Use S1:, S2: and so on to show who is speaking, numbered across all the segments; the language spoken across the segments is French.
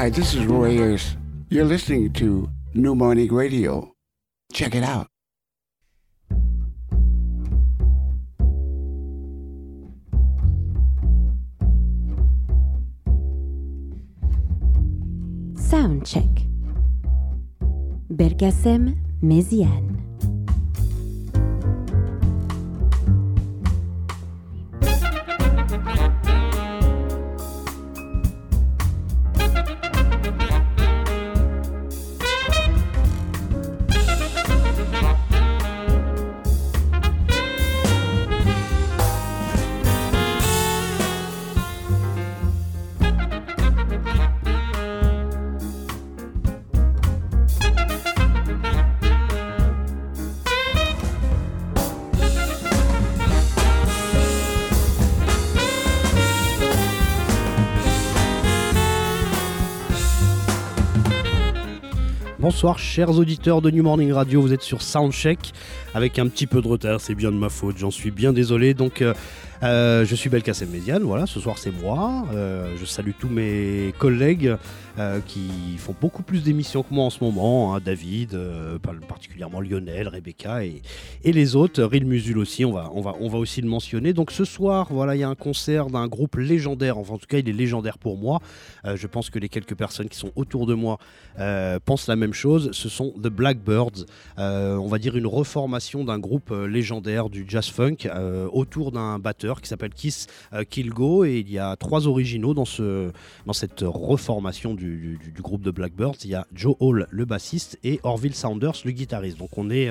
S1: Hi, this is Roy Ayers. You're listening to New Morning Radio. Check it out.
S2: Soundcheck. Bergasem Méziane.
S3: Bonsoir chers auditeurs de New Morning Radio, vous êtes sur Soundcheck avec un petit peu de retard, c'est bien de ma faute, j'en suis bien désolé. Donc euh, euh, je suis Belkacem Médiane, voilà, ce soir c'est moi. Euh, je salue tous mes collègues qui font beaucoup plus d'émissions que moi en ce moment. hein, David, par- particulièrement Lionel, Rebecca et, les autres. Ril Musul aussi, on va, on, va, on va aussi le mentionner. Donc ce soir, voilà, il y a un concert d'un groupe légendaire. Enfin, en tout cas, il est légendaire pour moi. Je pense que les quelques personnes qui sont autour de moi pensent la même chose. Ce sont The Blackbirds. On va dire une reformation d'un groupe euh, légendaire du jazz funk euh, autour d'un batteur qui s'appelle Kiss euh, Kilgo et il y a trois originaux dans, ce, cette reformation du, groupe de Blackbirds. Il y a Joe Hall le bassiste et Orville Saunders le guitariste. Donc on est,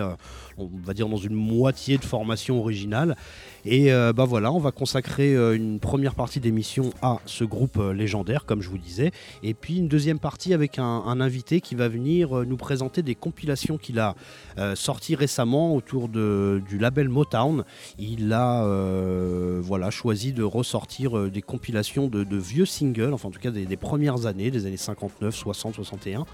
S3: on va dire, dans une moitié de formation originale. Et euh, bah voilà, on va consacrer euh, une première partie d'émission à ce groupe euh, légendaire, comme je vous disais, et puis une deuxième partie avec un, invité qui va venir nous présenter des compilations qu'il a sorties récemment autour du label Motown. Il a choisi de ressortir des compilations de, vieux singles, enfin en tout cas des premières années, des années 59, 60, 61.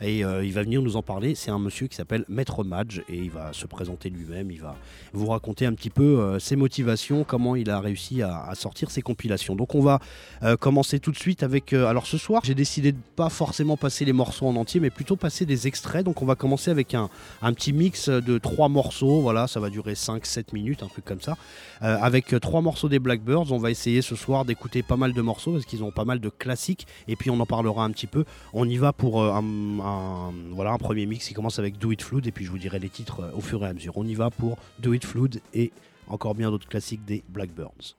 S3: Et euh, il va venir nous en parler. C'est un monsieur qui s'appelle Maître Madge et il va se présenter lui-même. Il va vous raconter un petit peu euh, ses motivations, comment il a réussi à, sortir ses compilations. Donc on va euh, commencer tout de suite avec. alors ce soir, j'ai décidé de pas forcément passer les morceaux en entier, mais plutôt passer des extraits. Donc on va commencer avec un, petit mix de trois morceaux. Voilà, ça va durer 5-7 minutes, un truc comme ça. Avec trois morceaux des Blackbirds, on va essayer ce soir d'écouter pas mal de morceaux parce qu'ils ont pas mal de classiques. Et puis on en parlera un petit peu. On y va pour un, voilà, un premier mix qui commence avec Do It Flood. Et puis je vous dirai les titres euh, au fur et à mesure. On y va pour Do It Flood et encore bien d'autres classiques des Blackbirds.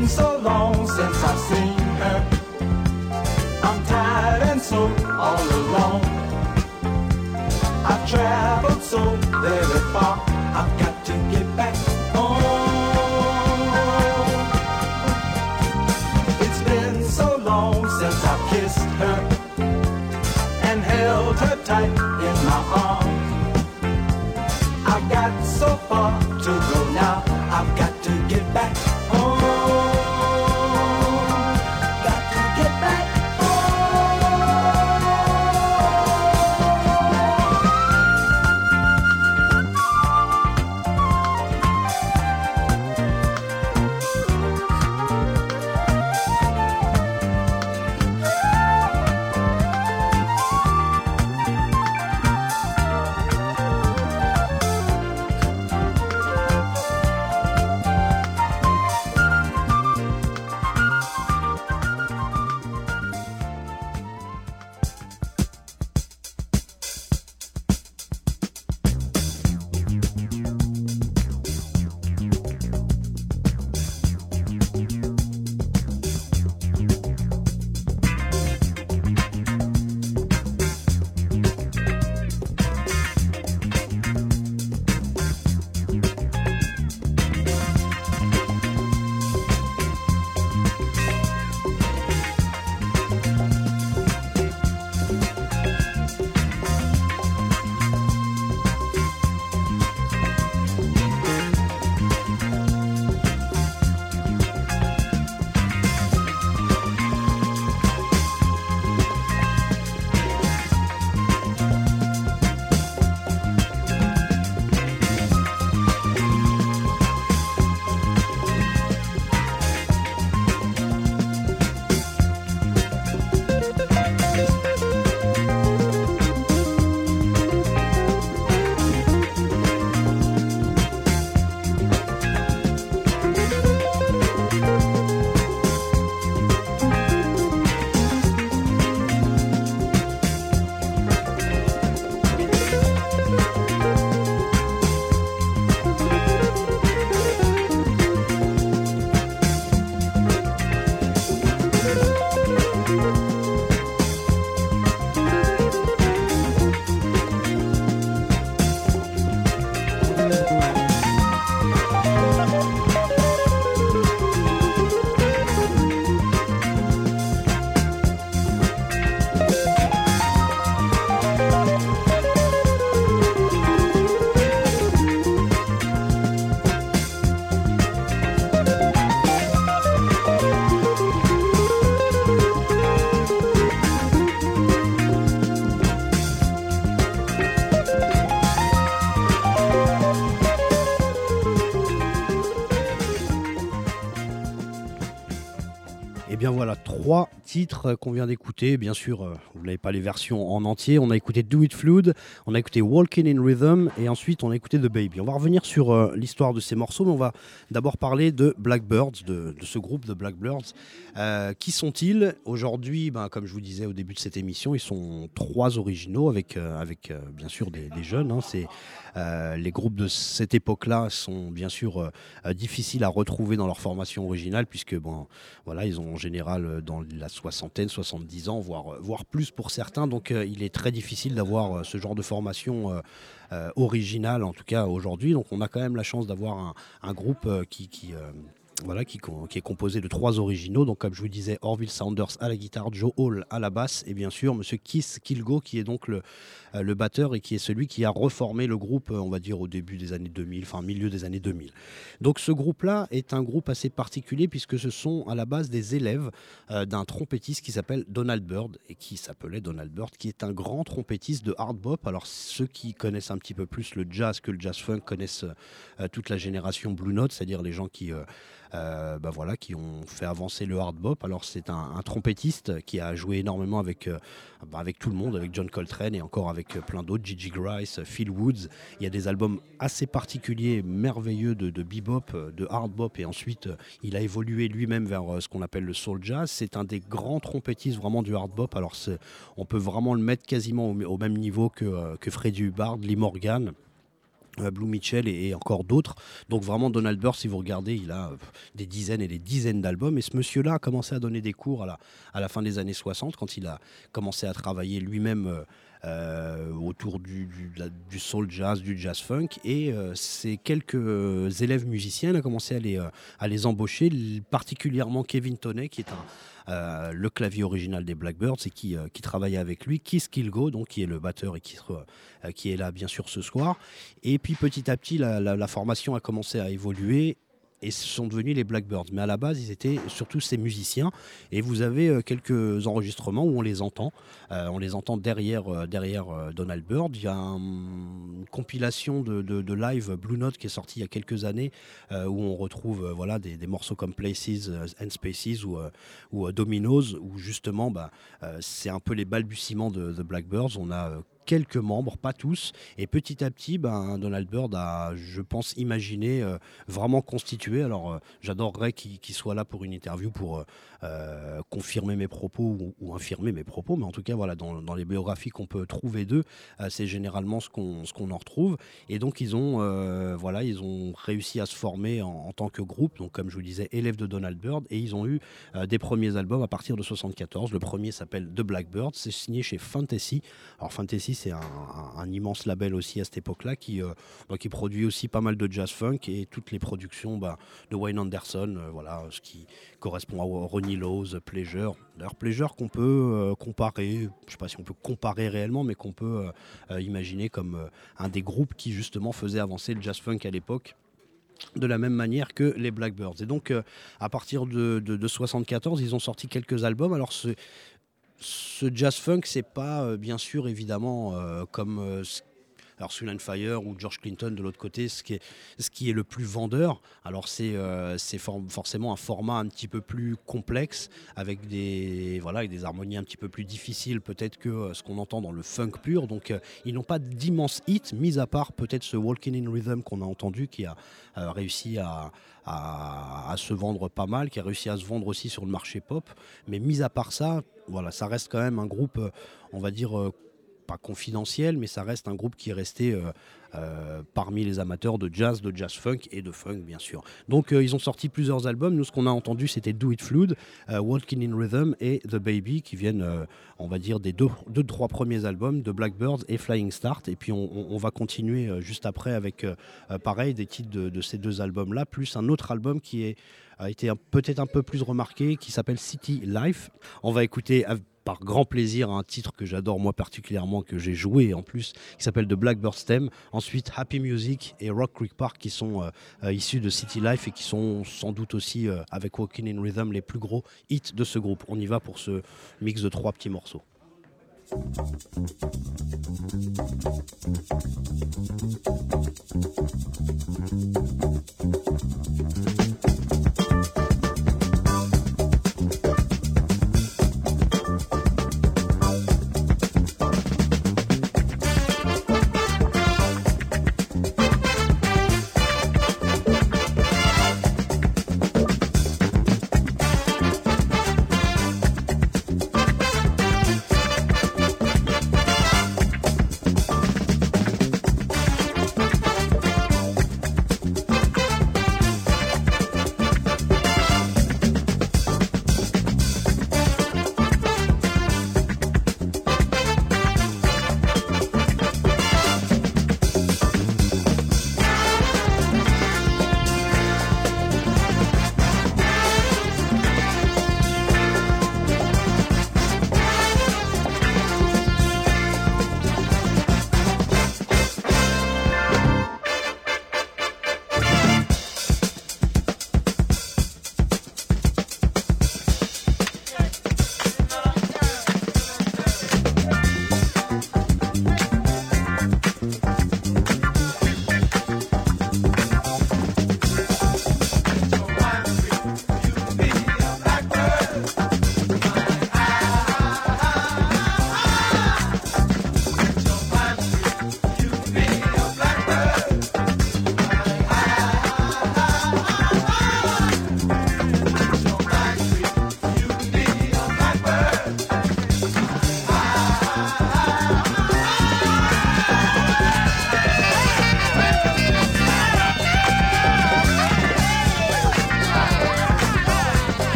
S4: Been so long since I've seen her. I'm tired and so all alone. I've traveled so very far.
S3: Qu'on vient d'écouter. Bien sûr, euh, vous n'avez pas les versions en entier. On a écouté Do It Fluid, on a écouté Walking in Rhythm et ensuite on a écouté The Baby. On va revenir sur euh, l'histoire de ces morceaux, mais on va d'abord parler de Blackbirds, de, ce groupe de Blackbirds. Euh, qui sont-ils? Aujourd'hui, ben, comme je vous disais au début de cette émission, ils sont trois originaux avec, avec bien sûr des, des jeunes. hein. C'est, euh, les groupes de cette époque-là sont bien sûr euh, euh, difficiles à retrouver dans leur formation originale puisque bon, voilà, ils ont en général dans la soixantaine, 70 ans, voire, voire plus pour certains. Donc il est très difficile d'avoir ce genre de formation originale, en tout cas aujourd'hui. Donc on a quand même la chance d'avoir un, groupe qui... voilà, qui, qui est composé de trois originaux. Donc, comme je vous disais, Orville Saunders à la guitare, Joe Hall à la basse, et bien sûr, Monsieur Keith Kilgo, qui est donc le, le batteur et qui est celui qui a reformé le groupe, euh, on va dire, au début des années 2000, enfin, milieu des années 2000. Donc, ce groupe-là est un groupe assez particulier puisque ce sont à la base des élèves euh, d'un trompettiste qui s'appelle Donald Byrd et qui s'appelait Donald Byrd, qui est un grand trompettiste de hard bop. Alors, ceux qui connaissent un petit peu plus le jazz que le jazz funk connaissent euh, toute la génération Blue Note, c'est-à-dire les gens qui. euh, euh, bah voilà, qui ont fait avancer le hard bop. Alors c'est un, trompettiste qui a joué énormément avec, euh, avec tout le monde, avec John Coltrane et encore avec euh, plein d'autres, Gigi Grice, Phil Woods. Il y a des albums assez particuliers, merveilleux de, bebop, euh, de hard bop et ensuite euh, il a évolué lui-même vers ce qu'on appelle le soul jazz. C'est un des grands trompettistes vraiment du hard bop. Alors on peut vraiment le mettre quasiment au, même niveau que, que Freddie Hubbard, Lee Morgan. Euh, Blue Mitchell et, encore d'autres. Donc vraiment Donald Byrd, si vous regardez, il a euh, des dizaines et des dizaines d'albums. Et ce monsieur-là a commencé à donner des cours à la, fin des années 60, quand il a commencé à travailler lui-même euh, autour du, du, soul jazz, du jazz funk. Et euh, quelques élèves musiciens, a commencé à les, à les embaucher, particulièrement Kevin Toney, qui est un, euh, le clavier original des Blackbirds et qui, euh, qui travaillait avec lui, Keith Kilgo, donc qui est le batteur et qui, euh, qui est là bien sûr ce soir. Et puis petit à petit, la, formation a commencé à évoluer. Et ce sont devenus les Blackbirds. Mais à la base, ils étaient surtout ces musiciens. Et vous avez quelques enregistrements où on les entend. On les entend derrière, derrière Donald Byrd. Il y a un- compilation de, de- live Blue Note qui est sortie il y a quelques années euh, où on retrouve euh, voilà, des, des morceaux comme Places euh, and Spaces ou, ou Dominoes où justement bah, c'est un peu les balbutiements de The Blackbirds. On a quelques membres, pas tous. Et petit à petit, ben, Donald Byrd a, je pense, imaginé euh, vraiment constitué. Alors, euh, j'adorerais qu'il soit là pour une interview pour euh, confirmer mes propos ou, infirmer mes propos. Mais en tout cas, voilà, dans, les biographies qu'on peut trouver d'eux, c'est généralement ce qu'on qu'on en retrouve. Et donc, ils ont, voilà, ils ont réussi à se former en, tant que groupe. Donc, comme je vous disais, élèves de Donald Byrd. Et ils ont eu des premiers albums à partir de 74. Le premier s'appelle The Blackbird. C'est signé chez Fantasy. Alors, Fantasy, c'est un, immense label aussi à cette époque-là qui, euh, bah, qui produit aussi pas mal de jazz funk et toutes les productions bah, de Wayne Anderson, euh, voilà, ce qui correspond à Ronnie Lowes, Pleasure. D'ailleurs, Pleasure qu'on peut euh, comparer, je ne sais pas si on peut comparer réellement, mais qu'on peut imaginer comme un des groupes qui justement faisait avancer le jazz funk à l'époque de la même manière que les Blackbirds. Et donc, à partir de, de, de 74, ils ont sorti quelques albums. Alors, ce, jazz funk, c'est pas euh, bien sûr évidemment euh, comme euh, ce- alors Soul Fire ou George Clinton de l'autre côté, ce qui est, ce qui est le plus vendeur. Alors c'est euh, forcément un format un petit peu plus complexe avec des voilà avec des harmonies un petit peu plus difficiles peut-être que euh, ce qu'on entend dans le funk pur. Donc euh, ils n'ont pas d'immenses hits, mis à part peut-être ce Walking in Rhythm qu'on a entendu qui a réussi à, à, à se vendre pas mal, qui a réussi à se vendre aussi sur le marché pop. Mais mis à part ça, voilà, ça reste quand même un groupe, on va dire, pas confidentiel, mais ça reste un groupe qui est resté euh, euh, parmi les amateurs de jazz, de jazz funk et de funk, bien sûr. Donc, euh, ils ont sorti plusieurs albums. Nous, ce qu'on a entendu, c'était Do It Flood, Walking in Rhythm et The Baby, qui viennent, on va dire, des deux, deux, trois premiers albums de Blackbirds et Flying Start. Et puis, on, va continuer juste après avec, pareil, des titres de, de ces deux albums-là, plus un autre album qui est, a été peut-être un peu plus remarqué, qui s'appelle City Life. On va écouter par grand plaisir un titre que j'adore moi particulièrement, que j'ai joué en plus, qui s'appelle The Blackbird Stem. Ensuite, Happy Music et Rock Creek Park qui sont euh, euh, issus de City Life et qui sont sans doute aussi, euh, avec Walking in Rhythm, les plus gros hits de ce groupe. On y va pour ce mix de trois petits morceaux.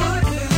S4: Makes you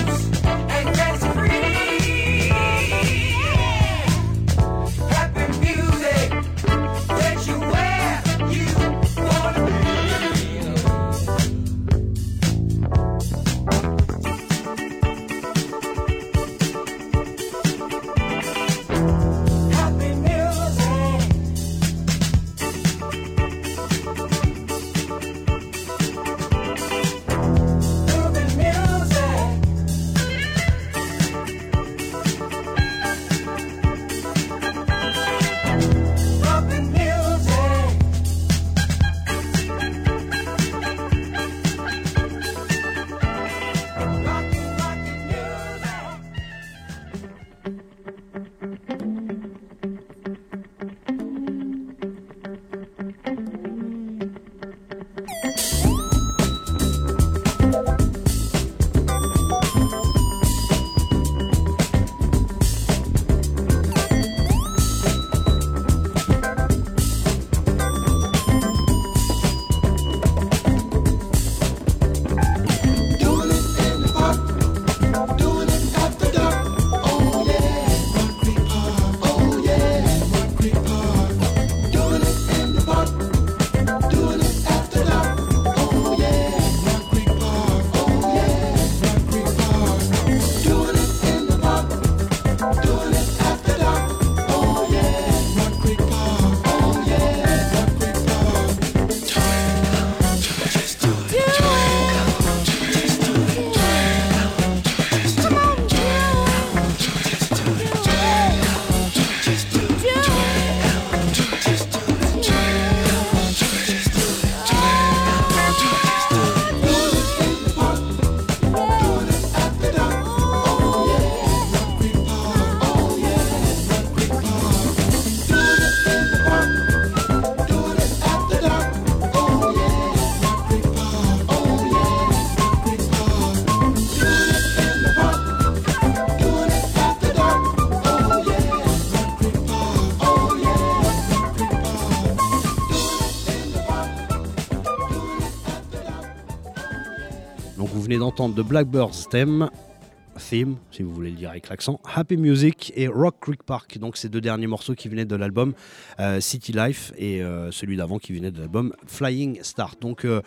S3: d'entendre de Blackbird's Theme, Theme, si vous voulez le dire avec l'accent, Happy Music et Rock Creek Park. Donc ces deux derniers morceaux qui venaient de l'album euh, City Life et euh, celui d'avant qui venait de l'album Flying Start. Donc euh,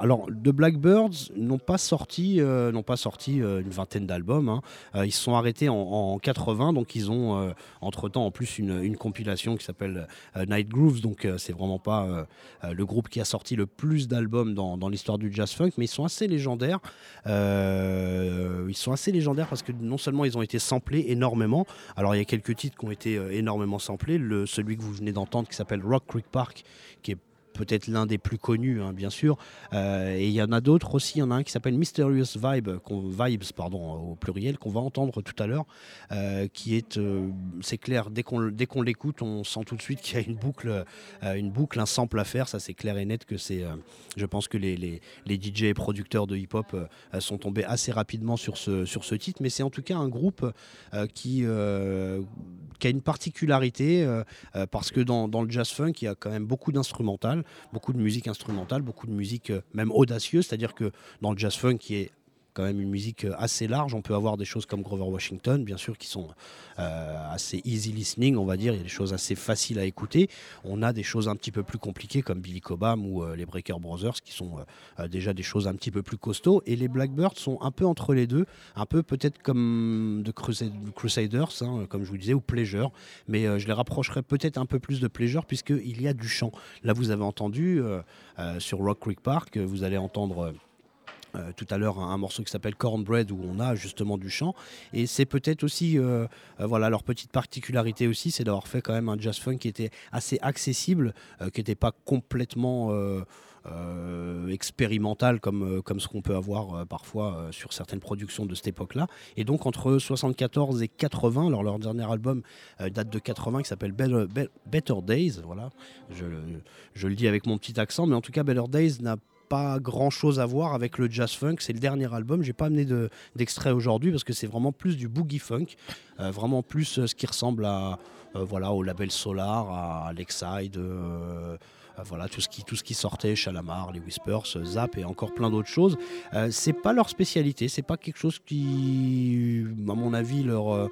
S3: alors de Blackbirds n'ont pas sorti, n'ont pas sorti une vingtaine d'albums. hein. Ils se sont arrêtés en, en 80, donc ils ont entre temps en plus une, compilation qui s'appelle Night Grooves. Donc c'est vraiment pas le groupe qui a sorti le plus d'albums dans, dans l'histoire du jazz funk, mais ils sont assez légendaires. Ils sont assez légendaires parce que non seulement ils ont été samplés énormément, alors il y a quelques titres qui ont été euh, énormément samplés, celui que vous venez d'entendre qui s'appelle Rock Creek Park, qui est peut-être l'un des plus connus, hein, bien sûr. Euh, et il y en a d'autres aussi. Il y en a un qui s'appelle Mysterious Vibe, Vibes pardon, au pluriel, qu'on va entendre tout à l'heure, euh, qui est, euh, c'est clair, dès qu'on qu'on l'écoute, on sent tout de suite qu'il y a une boucle, une boucle, un sample à faire. Ça, c'est clair et net que c'est. je pense que les, les, les DJ et producteurs de hip-hop sont tombés assez rapidement sur ce, sur ce titre, mais c'est en tout cas un groupe qui, qui a une particularité euh, euh, parce que dans, le jazz funk, il y a quand même beaucoup d'instrumental, beaucoup de musique instrumentale, beaucoup de musique euh, même audacieuse, c'est-à-dire que dans le jazz funk, qui est quand même une musique euh, assez large. On peut avoir des choses comme Grover Washington, bien sûr, qui sont euh, assez easy listening, on va dire. Il y a des choses assez faciles à écouter. On a des choses un petit peu plus compliquées comme Billy Cobham ou euh, les Breaker Brothers, qui sont déjà des choses un petit peu plus costauds. Et les Blackbirds sont un peu entre les deux, un peu peut-être comme de Crusade- Crusaders, hein, comme je vous disais, ou Pleasure. Mais je les rapprocherais peut-être un peu plus de Pleasure, puisqu'il y a du chant. Là, vous avez entendu sur Rock Creek Park, vous allez entendre. Euh, tout à l'heure un, morceau qui s'appelle Cornbread où on a justement du chant et c'est peut-être aussi euh, euh, voilà leur petite particularité aussi c'est d'avoir fait quand même un jazz funk qui était assez accessible qui n'était pas complètement expérimental comme, comme ce qu'on peut avoir parfois sur certaines productions de cette époque-là. Et donc entre 74 et 80, alors leur dernier album date de 80 qui s'appelle Better, Be- Better Days, voilà, je, je le dis avec mon petit accent, mais en tout cas Better Days n'a pas grand chose à voir avec le jazz funk. C'est le dernier album. J'ai pas amené de- d'extrait aujourd'hui parce que c'est vraiment plus du boogie funk, euh, vraiment plus euh, ce qui ressemble à euh, voilà au label Solar, à euh, voilà tout ce qui tout ce qui sortait, Chalamar, les Whispers, Zap et encore plein d'autres choses. C'est pas leur spécialité. C'est pas quelque chose qui, à mon avis, leur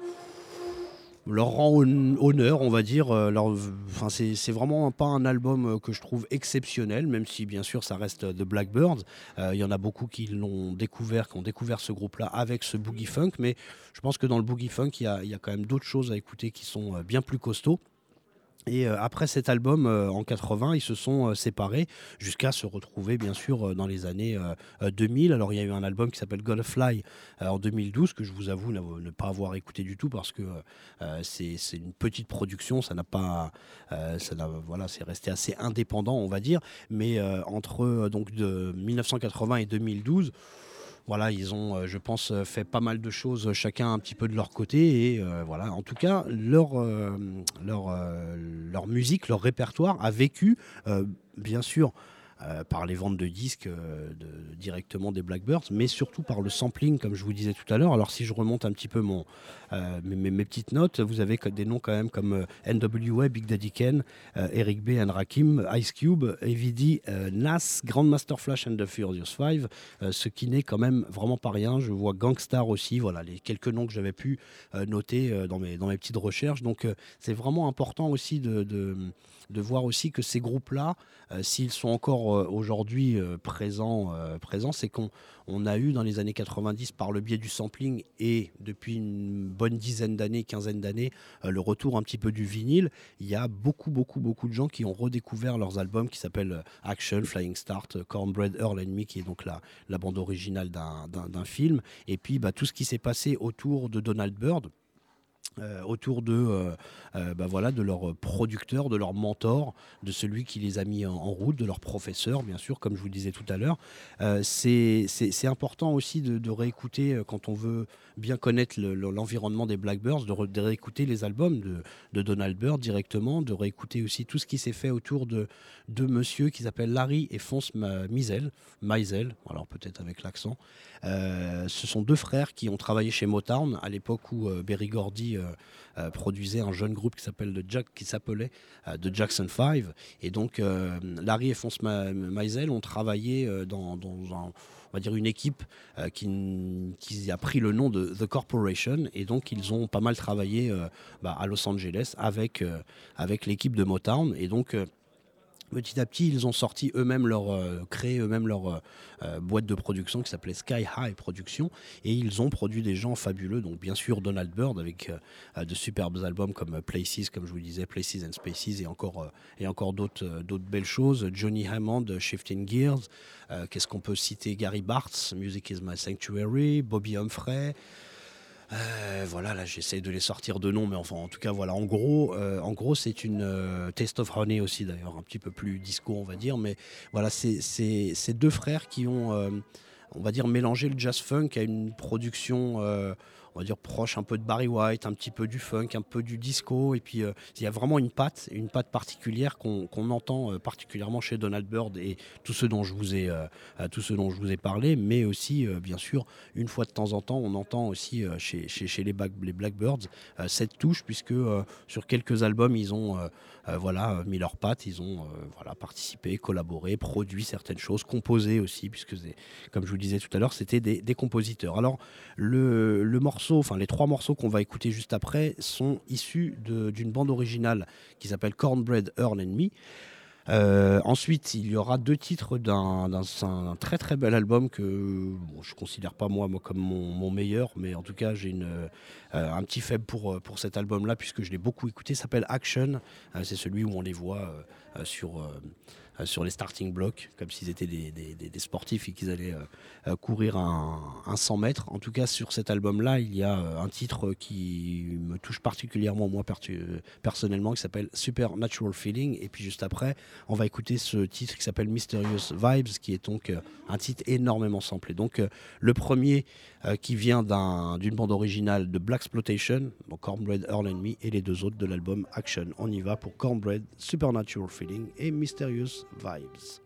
S3: leur rend hon- honneur, on va dire. euh, Enfin, c'est vraiment pas un album euh, que je trouve exceptionnel, même si bien sûr ça reste euh, The Blackbirds. Il y en a beaucoup qui l'ont découvert, qui ont découvert ce groupe-là avec ce boogie funk, mais je pense que dans le boogie funk, il y a, quand même d'autres choses à écouter qui sont bien plus costauds. Et euh, après cet album, euh, en 80, ils se sont euh, séparés jusqu'à se retrouver, bien sûr, dans les années euh, euh, 2000. Alors, il y a eu un album qui s'appelle Gotta Fly en 2012, que je vous avoue ne pas avoir écouté du tout parce que c'est une petite production, ça n'a pas. ça voilà, c'est resté assez indépendant, on va dire. Mais entre donc de 1980 et 2012, voilà, ils ont, euh, je pense, euh, fait pas mal de choses, euh, chacun un petit peu de leur côté. Et voilà, en tout cas, leur, leur, leur musique, leur répertoire a vécu, bien sûr, par les ventes de disques euh, directement des Blackbirds, mais surtout par le sampling, comme je vous disais tout à l'heure. Alors, si je remonte un petit peu mon, euh, mes, petites notes, vous avez des noms quand même comme euh, NWA, Big Daddy Ken, euh, Eric B. and Rakim, Ice Cube, AVD, euh, Nas, Grandmaster Flash and the Furious Five, euh, ce qui n'est quand même vraiment pas rien. Je vois Gangstar aussi, voilà, les quelques noms que j'avais pu euh, noter euh, dans, mes, dans mes petites recherches. Donc euh, c'est vraiment important aussi de, de, de voir aussi que ces groupes-là, euh, s'ils sont encore euh, aujourd'hui euh, présents, euh, présents c'est qu'on on a eu dans les années 90, par le biais du sampling et depuis une bonne dizaine d'années, quinzaine d'années, euh, le retour un petit peu du vinyle, il y a beaucoup, beaucoup, beaucoup de gens qui ont redécouvert leurs albums qui s'appellent euh, Action, Flying Start, euh, Cornbread, Earl and Me, qui est donc la, la bande originale d'un film. Et puis bah, tout ce qui s'est passé autour de Donald Byrd. Euh, autour de, euh, euh, bah voilà, de leur producteur, de leur mentor, de celui qui les a mis en, route, de leur professeur, bien sûr, comme je vous le disais tout à l'heure. C'est important aussi de, réécouter, quand on veut bien connaître le- le- l'environnement des Blackbirds, de, réécouter les albums de, Donald Byrd directement, de réécouter aussi tout ce qui s'est fait autour de deux monsieur qui s'appellent Larry et Fonce Mizel, Meisel, alors peut-être avec l'accent. Ce sont deux frères qui ont travaillé chez Motown à l'époque où Berry Gordy euh, euh, produisait un jeune groupe qui s'appelle The Jack, qui s'appelait euh, The Jackson 5. Et donc Larry et Fonce Ma- Meisel ont travaillé dans, un- on va dire une équipe qui, qui a pris le nom de The Corporation et donc ils ont pas mal travaillé bah, à Los Angeles avec, avec l'équipe de Motown et donc Petit à petit, ils ont sorti eux-mêmes leur, euh, créé eux-mêmes leur euh, euh, boîte de production qui s'appelait Sky High Production, et ils ont produit des gens fabuleux. Donc bien sûr Donald Byrd avec de superbes albums comme Places, comme je vous disais, Places and Spaces, et encore encore d'autres d'autres belles choses. Johnny Hammond, Shifting Gears. Qu'est-ce qu'on peut citer? Gary Bartz, Music is My Sanctuary, Bobby Humphrey. Euh, voilà, là j'essaie de les sortir de nom, mais enfin en tout cas voilà, en gros, euh, en gros c'est une euh, Taste of Honey aussi d'ailleurs, un petit peu plus disco on va dire, mais voilà, c'est deux frères qui ont, euh, on va dire, mélangé le jazz funk à une production, on va dire proche un peu de Barry White, un petit peu du funk, un peu du disco, et puis euh, il y a vraiment une patte, une patte particulière qu'on entend euh, particulièrement chez Donald Byrd et tous ceux dont je vous ai, euh, tous ceux dont je vous ai parlé, mais aussi bien sûr une fois de temps en temps, on entend aussi chez, chez, chez les, Black- les Blackbirds cette touche, puisque sur quelques albums, ils ont voilà, mis leurs pattes, ils ont voilà, participé, collaboré, produit certaines choses, composé aussi, puisque comme je vous disais tout à l'heure, c'était des, des compositeurs. Alors, le, le morceau, enfin les trois morceaux qu'on va écouter juste après sont issus d'une bande originale qui s'appelle Cornbread Earn and Me. Euh, ensuite, il y aura deux titres d'un d'un- un très très bel album que bon, je considère pas moi, comme mon, meilleur, mais en tout cas j'ai euh, un petit faible pour, euh, pour cet album-là puisque je l'ai beaucoup écouté. S'appelle Action. C'est celui où on les voit sur, euh, sur les starting blocks, comme s'ils étaient des, sportifs et qu'ils allaient euh, euh, courir un, 100 mètres. En tout cas, sur cet album-là, il y a un titre qui me touche particulièrement, moi personnellement, qui s'appelle Supernatural Feeling. Et puis juste après, on va écouter ce titre qui s'appelle Mysterious Vibes, qui est donc un titre énormément samplé. Donc le premier qui vient d'une bande originale de Black Exploitation, donc Cornbread Earl Enemy, et les deux autres de l'album Action. On y va pour Cornbread, Supernatural Feeling et Mysterious vibes.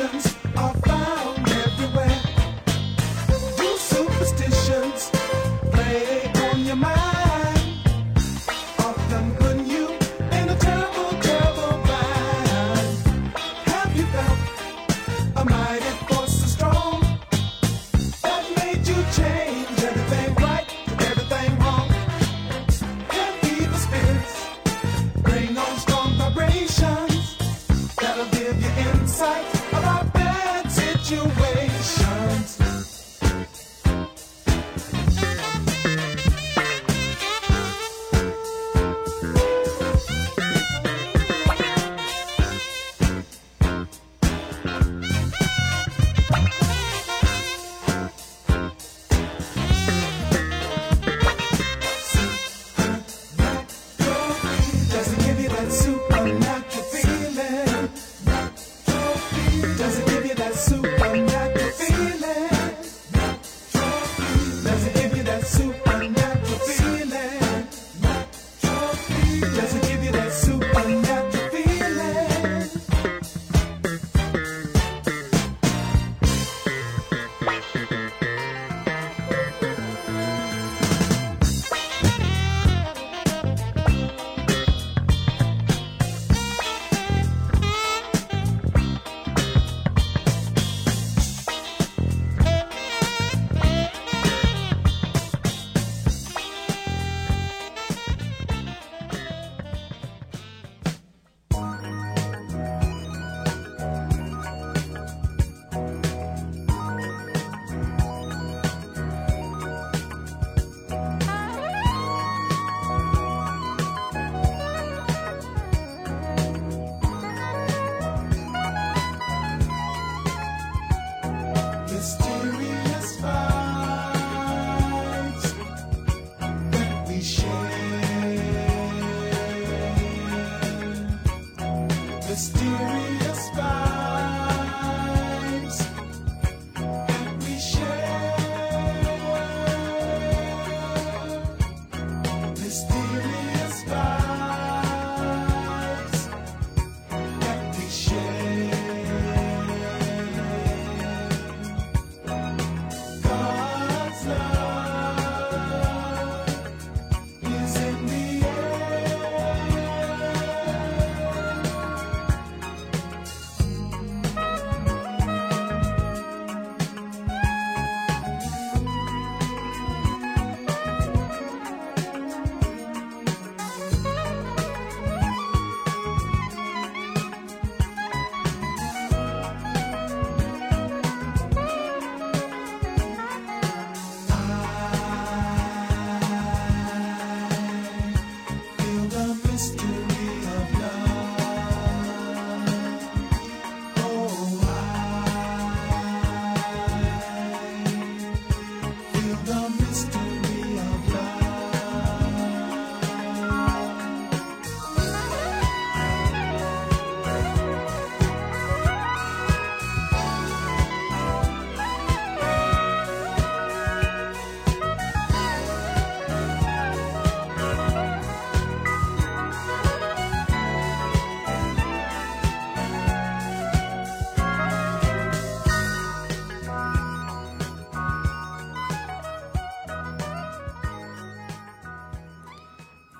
S4: emotions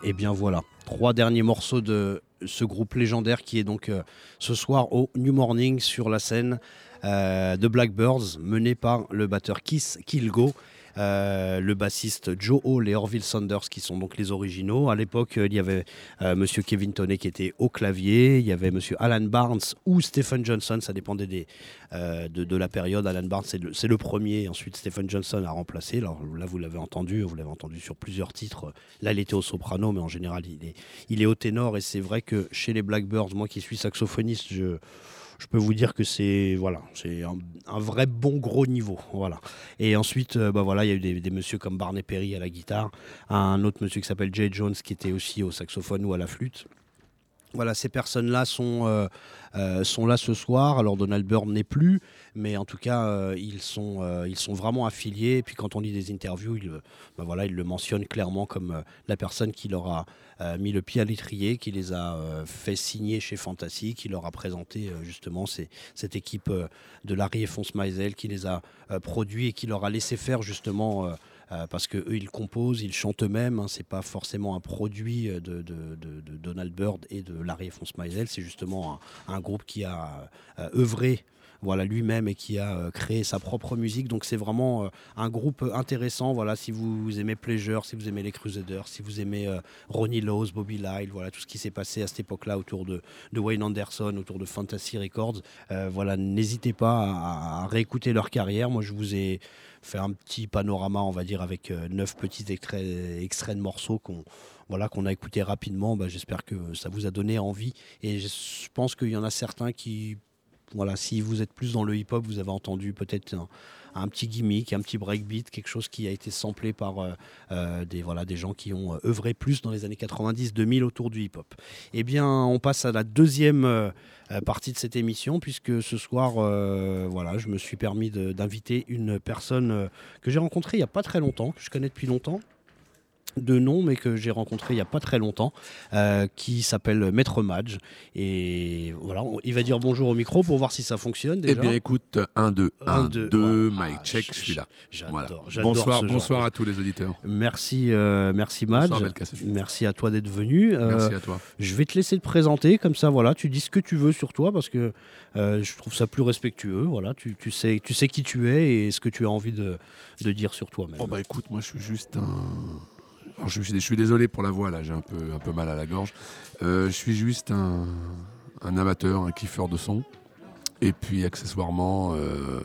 S3: Et bien voilà, trois derniers morceaux de ce groupe légendaire qui est donc euh, ce soir au New Morning sur la scène euh, de Blackbirds, mené par le batteur Kiss Kilgo. Euh, le bassiste Joe Hall et Orville Saunders qui sont donc les originaux. À l'époque, euh, il y avait euh, Monsieur Kevin Toney qui était au clavier, il y avait Monsieur Alan Barnes ou Stephen Johnson, ça dépendait de, de la période. Alan Barnes, c'est le, le premier. Ensuite, Stephen Johnson a remplacé. Alors là, vous l'avez entendu, vous l'avez entendu sur plusieurs titres. Là, il était au soprano, mais en général, il est, il est au ténor. Et c'est vrai que chez les Blackbirds, moi qui suis saxophoniste, je, je peux vous dire que c'est voilà, c'est un, vrai bon gros niveau. Voilà. Et ensuite, euh, bah voilà, il y a eu des, des messieurs comme Barney Perry à la guitare, un autre monsieur qui s'appelle Jay Jones qui était aussi au saxophone ou à la flûte. Voilà, ces personnes-là sont, euh, euh, sont là ce soir. Alors Donald Byrne n'est plus, mais en tout cas, euh, ils, sont, ils sont vraiment affiliés. Et puis quand on lit des interviews, ils, bah voilà, ils le mentionnent clairement comme la personne qui leur a mis le pied à l'étrier, qui les a fait signer chez Fantasy, qui leur a présenté justement cette équipe de Larry et Fonce Meisel, qui les a produits et qui leur a laissé faire justement. Euh, parce que eux ils composent, ils chantent eux-mêmes. Hein, c'est pas forcément un produit euh, de, Donald Byrd et de Larry et Fonce Meisel. C'est justement un, groupe qui a euh, œuvré. Voilà lui-même et qui a créé sa propre musique. Donc c'est vraiment un groupe intéressant. Voilà, si vous aimez Pleasure, si vous aimez les Crusaders, si vous aimez Ronnie Lowes, Bobby Lyle, voilà tout ce qui s'est passé à cette époque-là autour de, Wayne Anderson, autour de Fantasy Records. Voilà, n'hésitez pas à réécouter leur carrière. Moi, je vous ai fait un petit panorama, on va dire, avec euh, neuf petits extraits, de morceaux qu'on voilà, qu'on a écouté rapidement. Bah, J'espère que ça vous a donné envie. Et je pense qu'il y en a certains qui, voilà, si vous êtes plus dans le hip-hop, vous avez entendu peut-être un petit gimmick, un petit breakbeat, quelque chose qui a été samplé par euh, euh, des, gens qui ont euh, œuvré plus dans les années 90-2000 autour du hip-hop. Eh bien, on passe à la deuxième partie de cette émission, puisque ce soir, voilà, je me suis permis d'inviter une personne que j'ai rencontrée il n'y a pas très longtemps, que je connais depuis longtemps de nom, mais que j'ai rencontré il n'y a pas très longtemps, euh, qui s'appelle Maître Madge. Et voilà, on- il va dire bonjour au micro pour voir si ça fonctionne.
S5: Eh bien, écoute, 1, 2,
S3: Un,
S5: 1,
S3: deux,
S5: 2,
S3: voilà.
S5: mic
S3: Ah,
S5: check,
S3: je-
S5: suis là.
S3: J'adore,
S5: Voilà.
S3: j'adore
S5: Bonsoir,
S3: ce genre
S5: bonsoir à tous les auditeurs.
S3: Merci, euh, merci Madge.
S5: Bonsoir.
S3: Merci à toi d'être venu. Euh,
S5: Merci à toi.
S3: je vais te laisser te présenter, comme ça, voilà, tu dis ce que tu veux sur toi, parce que euh, je trouve ça plus respectueux. Voilà, tu, tu sais, tu sais qui tu es et ce que tu as envie de, de dire sur toi-même.
S5: Bon, bah écoute, moi je suis juste un. Alors, je, suis, je suis désolé pour la voix, là, j'ai un peu, un peu mal à la gorge. Euh, je suis juste un, un amateur, un kiffeur de son. Et puis, accessoirement, euh,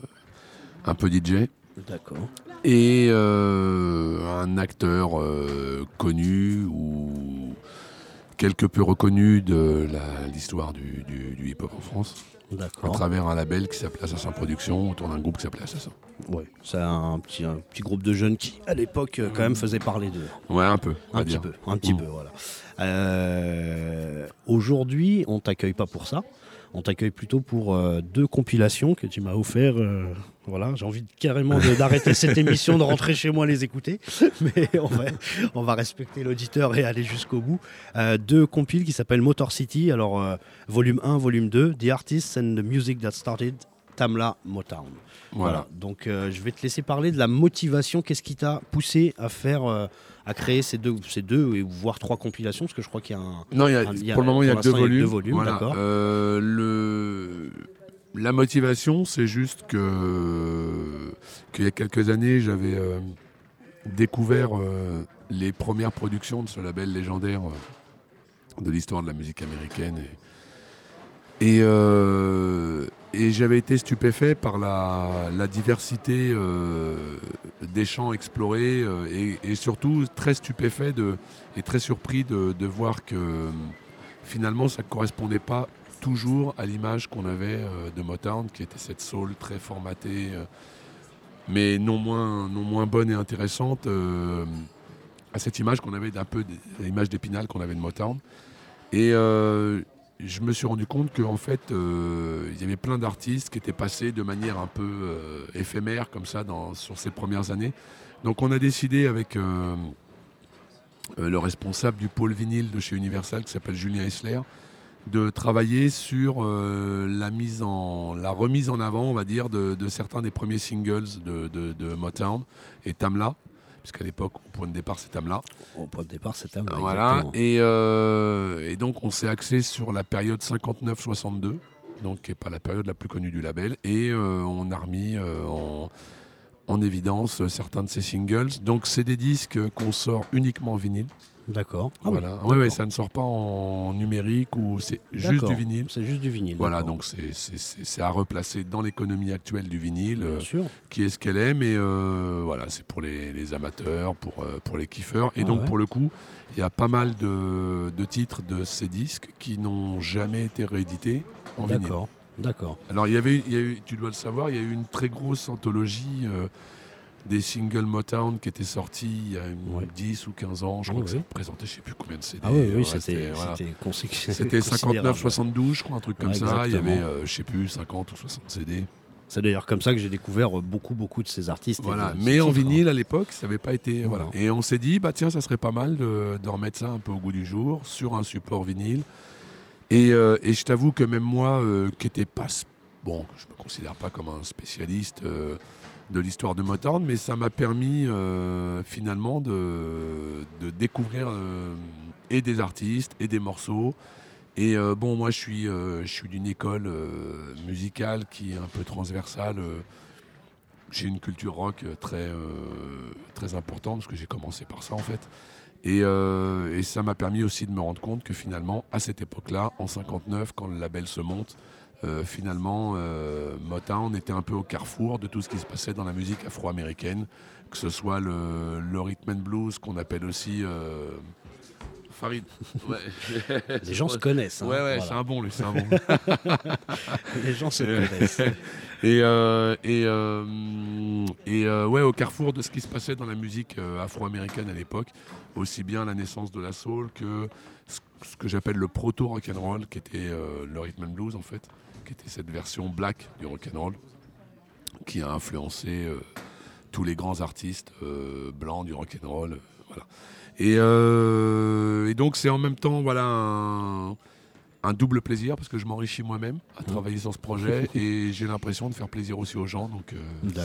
S5: un peu DJ.
S3: D'accord.
S5: Et euh, un acteur connu ou quelque peu reconnu de l'histoire du, du- du hip-hop en France, à travers un label qui s'appelait Assassin Productions, autour d'un groupe qui s'appelait Assassin.
S3: Ouais, c'est un petit, un petit groupe de jeunes qui, à l'époque, euh, quand même faisait parler d'eux.
S5: Ouais, un peu.
S3: Un petit
S5: dire.
S3: peu, un petit
S5: Mm.
S3: peu, voilà. Euh, Aujourd'hui, on t'accueille pas pour ça. On t'accueille plutôt pour euh, deux compilations que tu m'as offert. euh, voilà, j'ai envie de- carrément d'arrêter cette émission, de rentrer chez moi les écouter, mais on va, on va respecter l'auditeur et aller jusqu'au bout. Euh, deux compiles qui s'appellent Motor City. Alors, volume 1, volume 2, The Artists and the Music That Started Tamla Motown. Voilà.
S5: Voilà.
S3: Donc, euh, je vais te laisser parler de la motivation. Qu'est-ce qui t'a poussé à faire, euh, à créer ces deux, ces deux, et voire trois compilations Parce que je crois qu'il y a un.
S5: Non, il y a-
S3: il y a-
S5: pour le moment, il y a deux volumes.
S3: que deux volumes,
S5: Voilà.
S3: d'accord.
S5: Euh, le... La motivation, c'est juste que qu'il y a quelques années, j'avais euh, découvert euh, les premières productions de ce label légendaire de l'histoire de la musique américaine. Et, et, euh, et j'avais été stupéfait par la, diversité euh, des champs explorés euh, et, surtout très stupéfait et très surpris de, voir que euh, finalement ça ne correspondait pas toujours à l'image qu'on avait de Motown, qui était cette soul très formatée, mais non moins, non moins bonne et intéressante, à cette image qu'on avait d'un peu, l'image d'Épinal qu'on avait de Motown. Et je me suis rendu compte qu'en fait, euh, il y avait plein d'artistes qui étaient passés de manière un peu euh, éphémère, comme ça, dans, sur ces premières années. Donc on a décidé avec euh, le responsable du pôle vinyle de chez Universal, qui s'appelle Julien Hessler, de travailler sur la, mise en, la remise en avant, on va dire, de, certains des premiers singles de Motown et Tamla, puisqu'à l'époque, au point de départ, c'est Tamla.
S3: Au point de départ, c'est Tamla.
S5: Voilà. Et, euh, et donc, on s'est axé sur la période 59-62, donc qui n'est pas la période la plus connue du label. Et euh, on a remis euh, en, en évidence certains de ces singles. Donc, c'est des disques qu'on sort uniquement en vinyle.
S3: D'accord. Ah oui,
S5: voilà.
S3: d'accord.
S5: Ouais, ça ne sort pas en numérique ou c'est juste du vinyle.
S3: C'est juste du vinyle.
S5: Voilà, donc c'est- c'est c'est- c'est à replacer dans l'économie actuelle du vinyle, euh,
S3: sûr.
S5: qui est ce qu'elle est, mais euh, voilà, c'est pour les, les amateurs, pour, euh, pour les kiffeurs. Et
S3: Ah
S5: donc
S3: ouais.
S5: pour le coup, il y a pas mal de, de titres de ces disques qui n'ont jamais été réédités en vinyle.
S3: D'accord. D'accord.
S5: Alors il y avait, il y a eu, tu dois le savoir, il y a eu une très grosse anthologie euh, des singles Motown qui était sortie il y a une-
S3: Ouais.
S5: 10 ou 15 ans. Je crois que
S3: oui.
S5: ça présentait je sais plus combien de CD.
S3: Ah oui, oui,
S5: Ouais,
S3: c'était
S5: voilà.
S3: c'était consi-
S5: C'était
S3: considérable.
S5: 59-72, je crois, un truc comme
S3: Ouais,
S5: ça. Il y avait, euh, je sais plus, 50 ou 60 CD.
S3: C'est d'ailleurs comme ça que j'ai découvert euh, beaucoup, beaucoup de ces artistes.
S5: Voilà.
S3: de
S5: Mais en
S3: hein.
S5: vinyle, à l'époque, ça n'avait pas été. Voilà. Et on s'est dit, bah tiens, ça serait pas mal de, de remettre ça un peu au goût du jour sur un support vinyle. Et, euh, et je t'avoue que même moi, euh, qui n'étais pas. Bon, je me considère pas comme un spécialiste euh, de l'histoire de Motown, mais ça m'a permis euh, finalement de, de découvrir euh, et des artistes et des morceaux. Et euh, bon, moi, je suis, je suis d'une école musicale qui est un peu transversale. j'ai une culture rock très, très importante parce que j'ai commencé par ça en fait. Et, et ça m'a permis aussi de me rendre compte que finalement, à cette époque-là, en 59, quand le label se monte, euh, finalement, euh, Motown était un peu au carrefour de tout ce qui se passait dans la musique afro-américaine, que ce soit le, le rhythm and blues qu'on appelle aussi euh, Farid. Ouais.
S3: Les gens se connaissent. hein,
S5: Ouais, ouais,
S3: voilà.
S5: c'est un bon, lui, c'est un bon.
S3: Les gens se connaissent.
S5: Et, euh, et, euh, et euh, ouais, au carrefour de ce qui se passait dans la musique euh, afro-américaine à l'époque, aussi bien la naissance de la soul que ce, ce que j'appelle le proto rock'n'roll, qui était euh, le rhythm and blues en fait, qui était cette version black du rock'n'roll, qui a influencé euh, tous les grands artistes euh, blancs du rock'n'roll. euh, voilà. Et, euh, et donc c'est en même temps voilà un, un double plaisir parce que je m'enrichis moi-même à travailler sur ce projet et j'ai l'impression de faire plaisir aussi aux gens, donc euh,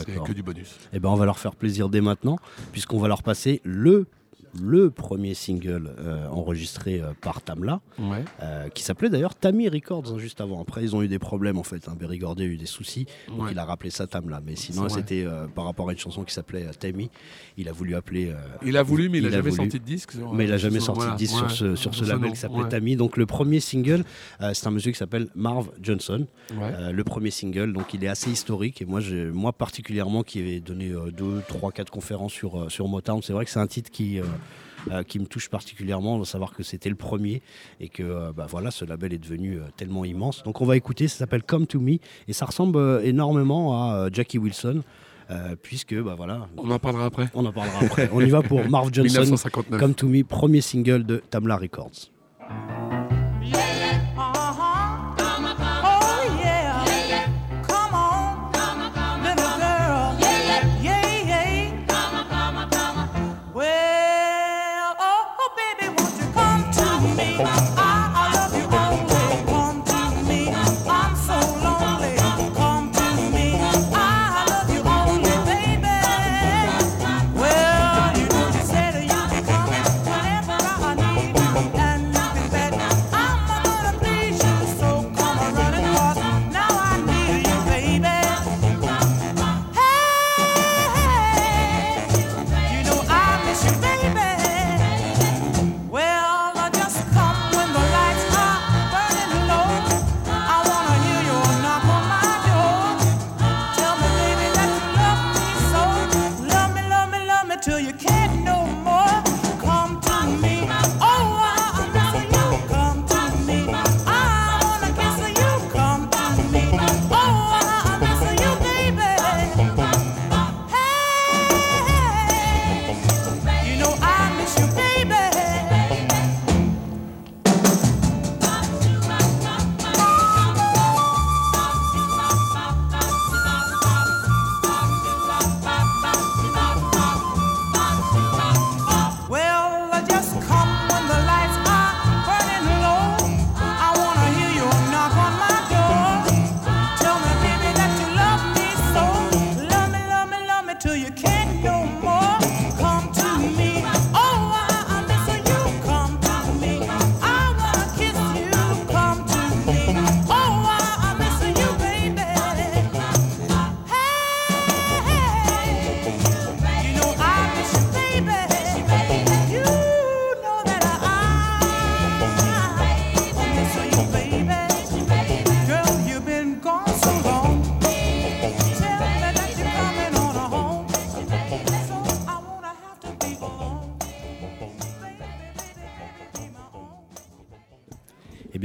S5: c'est que du bonus.
S3: Eh ben, on va leur faire plaisir dès maintenant, puisqu'on va leur passer le, le premier single euh, enregistré euh, par Tamla,
S5: Ouais.
S3: euh, qui s'appelait d'ailleurs Tammy Records hein, juste avant. Après, ils ont eu des problèmes en fait. Hein. Berry Gordy a eu des soucis, donc il a rappelé ça Tamla. Mais sinon, c'était par rapport à une chanson qui s'appelait Tammy. Il a voulu appeler.
S5: Il a voulu, mais il,
S3: Il
S5: a
S3: a
S5: jamais
S3: voulu.
S5: sorti de disque. sur-
S3: mais il n'a jamais sorti
S5: voilà,
S3: de disque
S5: ouais,
S3: sur ce, sur ce label qui s'appelait. Tammy. Donc le premier single, c'est un monsieur qui s'appelle Marv Johnson. Le premier single, donc il est assez historique. Et moi, moi particulièrement, qui ai donné 2, 3, 4 conférences sur, sur Motown, c'est vrai que c'est un titre qui, qui me touche particulièrement, de savoir que c'était le premier et que euh, bah, voilà, ce label est devenu euh, tellement immense. Donc on va écouter, ça s'appelle Come to Me et ça ressemble euh, énormément à euh, Jackie Wilson. euh, puisque bah voilà,
S5: On en parlera après.
S3: on en parlera après. On y va pour Marv Johnson,
S5: 1959.
S3: Come to Me, premier single de Tamla Records.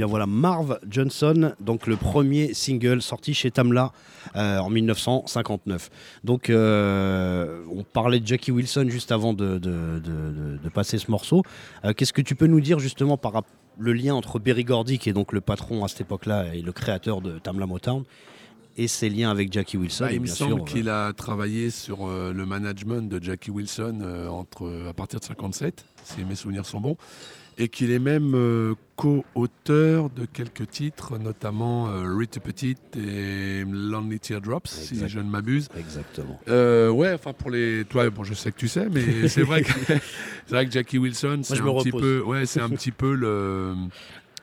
S3: Bien voilà, Marv Johnson, donc le premier single sorti chez Tamla euh, en 1959. Donc euh, on parlait de Jackie Wilson juste avant de, de- de- de- de passer ce morceau. Euh, Qu'est-ce que tu peux nous dire justement par le lien entre Berry Gordy, qui est donc le patron à cette époque-là et le créateur de Tamla Motown, et ses liens avec Jackie Wilson
S5: Ah,
S3: et
S5: il me semble qu'il a travaillé sur euh, le management de Jackie Wilson euh, entre, à partir de 57, si mes souvenirs sont bons, et qu'il est même euh, co-auteur de quelques titres, notamment euh, Rita Petite et Lonely Teardrops, si je ne m'abuse.
S3: Exactement.
S5: Euh, ouais, enfin pour les, toi, bon, je sais que tu sais, mais c'est vrai que c'est vrai que Jackie Wilson, c'est un
S3: me
S5: petit
S3: repose.
S5: peu, ouais, c'est un petit peu le,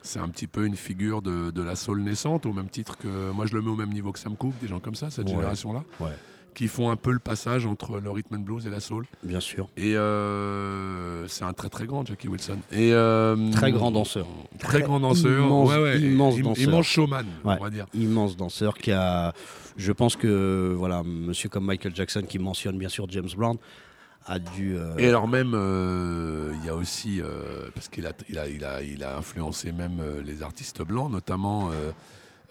S5: c'est un petit peu une figure de, de la soul naissante, au même titre que moi je le mets au même niveau que Sam Cooke, des gens comme ça, cette
S3: Ouais.
S5: génération-là,
S3: Ouais.
S5: Qui font un peu le passage entre le rhythm and blues et la soul.
S3: Bien sûr.
S5: Et euh, c'est un très très grand Jackie Wilson. Et euh,
S3: Très grand danseur.
S5: Très,
S3: Très
S5: grand danseur.
S3: immense-
S5: ouais, ouais,
S3: immense
S5: im-
S3: danseur.
S5: immense showman,
S3: Ouais.
S5: on va dire.
S3: immense danseur qui a, je pense que voilà, monsieur comme Michael Jackson qui mentionne bien sûr James Brown a dû. euh,
S5: Et alors même, euh, il y a aussi, euh, parce qu'il a, il a, il a, il a influencé même les artistes blancs, notamment,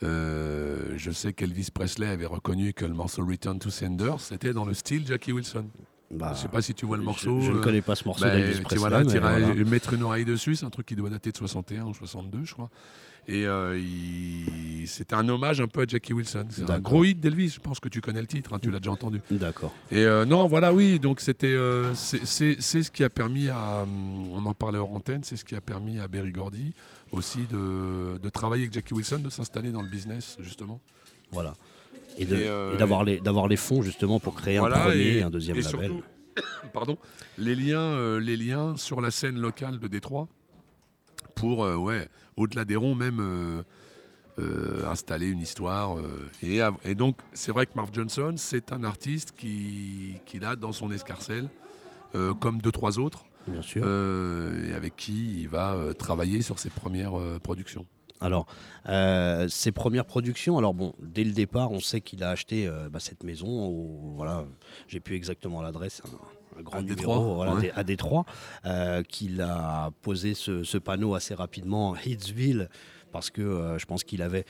S5: euh, je sais qu'Elvis Presley avait reconnu que le morceau Return to Sender, c'était dans le style Jackie Wilson.
S3: bah,
S5: je sais pas si tu vois le morceau.
S3: Je, ne
S5: euh,
S3: connais pas ce morceau
S5: bah,
S3: d'Elvis Presley. mais voilà.
S5: mettre une oreille dessus, c'est un truc qui doit dater de 61 ou 62, je crois. Et euh, il- c'était un hommage un peu à Jackie Wilson. C'est un gros hit d'Elvis, je pense que tu connais le titre, hein, tu l'as déjà entendu.
S3: D'accord.
S5: Et euh, non, voilà, oui, donc c'était, euh, c'est ce qui a permis à, hum, on en parlait hors antenne, c'est ce qui a permis à Berry Gordy aussi de, de travailler avec Jackie Wilson, de s'installer dans le business justement.
S3: Voilà. Et
S5: euh,
S3: d'avoir les d'avoir les fonds justement pour créer
S5: Voilà,
S3: un premier
S5: et,
S3: et un deuxième
S5: et
S3: label.
S5: surtout, pardon, les liens, euh, les liens sur la scène locale de Détroit pour, euh, ouais, au-delà des ronds même. euh, installer une histoire. euh, et, donc, c'est vrai que Marv Johnson, c'est un artiste qui, qu'il a dans son escarcelle, euh, comme deux, trois autres,
S3: Bien sûr.
S5: euh, et avec qui il va euh, travailler sur ses premières euh, productions.
S3: Alors, euh, ses premières productions, alors bon, dès le départ, on sait qu'il a acheté euh, bah, cette maison, voilà, j'ai plus exactement l'adresse, un, un grand
S5: À
S3: numéro,
S5: Détroit,
S3: voilà,
S5: ouais.
S3: dé- à Détroit, euh, qu'il a posé ce, ce panneau assez rapidement, Hitsville, parce que je pense qu'il avait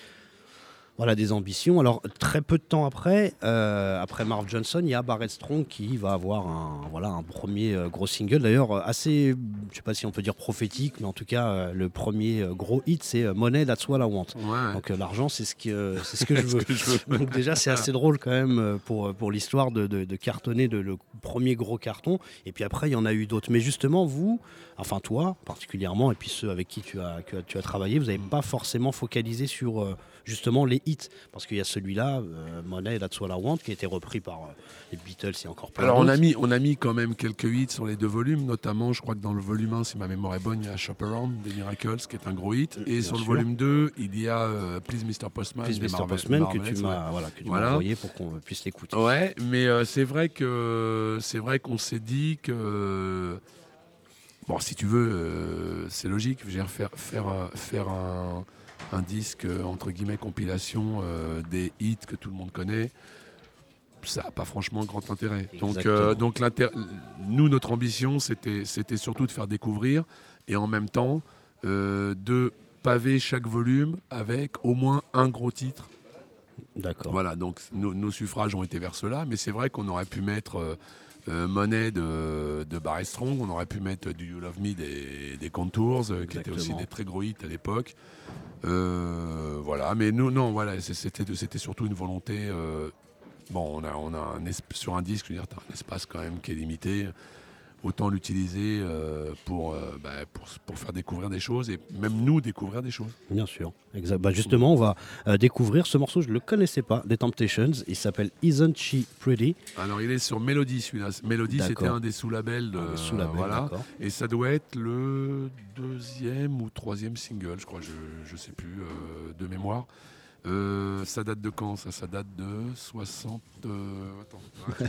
S3: voilà, des ambitions. Alors, très peu de temps après, euh, après Marv Johnson, il y a Barrett Strong qui va avoir un, voilà, un premier euh, gros single, d'ailleurs euh, assez, je sais pas si on peut dire prophétique, mais en tout cas, euh, le premier gros hit, c'est Money, That's What I Want.
S5: Ouais.
S3: Donc l'argent, c'est ce que, c'est ce que je veux.
S5: que je veux.
S3: Donc déjà, c'est assez drôle quand même pour, pour l'histoire de, de- de cartonner de, le premier gros carton. Et puis après, il y en a eu d'autres. Mais justement, vous, enfin toi particulièrement, et puis ceux avec qui tu as, que tu as travaillé, vous n'avez pas forcément focalisé sur justement les hits. Parce qu'il y a celui-là, euh, Money, That's What I Want, qui a été repris par euh, les Beatles et encore plein
S5: Alors on a, mis, on a mis quand même quelques hits sur les deux volumes, notamment je crois que dans le volume 1, si ma mémoire est bonne, il y a Shop Around des Miracles qui est un gros hit. Et
S3: Bien
S5: sur le volume 2, il y a euh, Please Mr. Postman.
S3: Please
S5: des
S3: Mr.
S5: Marvel-
S3: Postman que tu
S5: ouais.
S3: m'as voilà,
S5: Voilà.
S3: envoyé pour qu'on puisse l'écouter.
S5: Ouais, mais euh, c'est vrai que c'est vrai qu'on s'est dit que bon, si tu veux, euh, c'est logique. Je veux dire, faire faire un- faire un, un disque euh, entre guillemets compilation euh, des hits que tout le monde connaît. Ça n'a pas franchement grand intérêt. Donc, euh, donc nous, notre ambition, c'était, c'était surtout de faire découvrir et en même temps euh, de paver chaque volume avec au moins un gros titre
S3: D'accord.
S5: voilà, donc nos, nos suffrages ont été vers cela, mais c'est vrai qu'on aurait pu mettre euh, euh, Money de, de Barry Strong, on aurait pu mettre Do You Love Me des, des Contours, euh, qui étaient aussi des très gros hits à l'époque. Euh, voilà, mais nous, non, voilà, c'était c'était surtout une volonté. bon, on a, on a un sur un disque, je veux dire, un espace quand même qui est limité. Autant l'utiliser euh, pour, euh, bah, pour, pour faire découvrir des choses et même nous découvrir des choses.
S3: Bien sûr. Exact. Bah, justement, on va euh, découvrir ce morceau. Je ne le connaissais pas, des Temptations. Il s'appelle Isn't She Pretty?
S5: Alors il est sur Melody celui-là. Melody c'était un des sous-labels de
S3: sous-labels,
S5: voilà. Et ça doit être le deuxième ou troisième single, je crois, je, je sais plus de mémoire. Euh, ça date de quand ça Ça date de 60. euh, attends. ouais,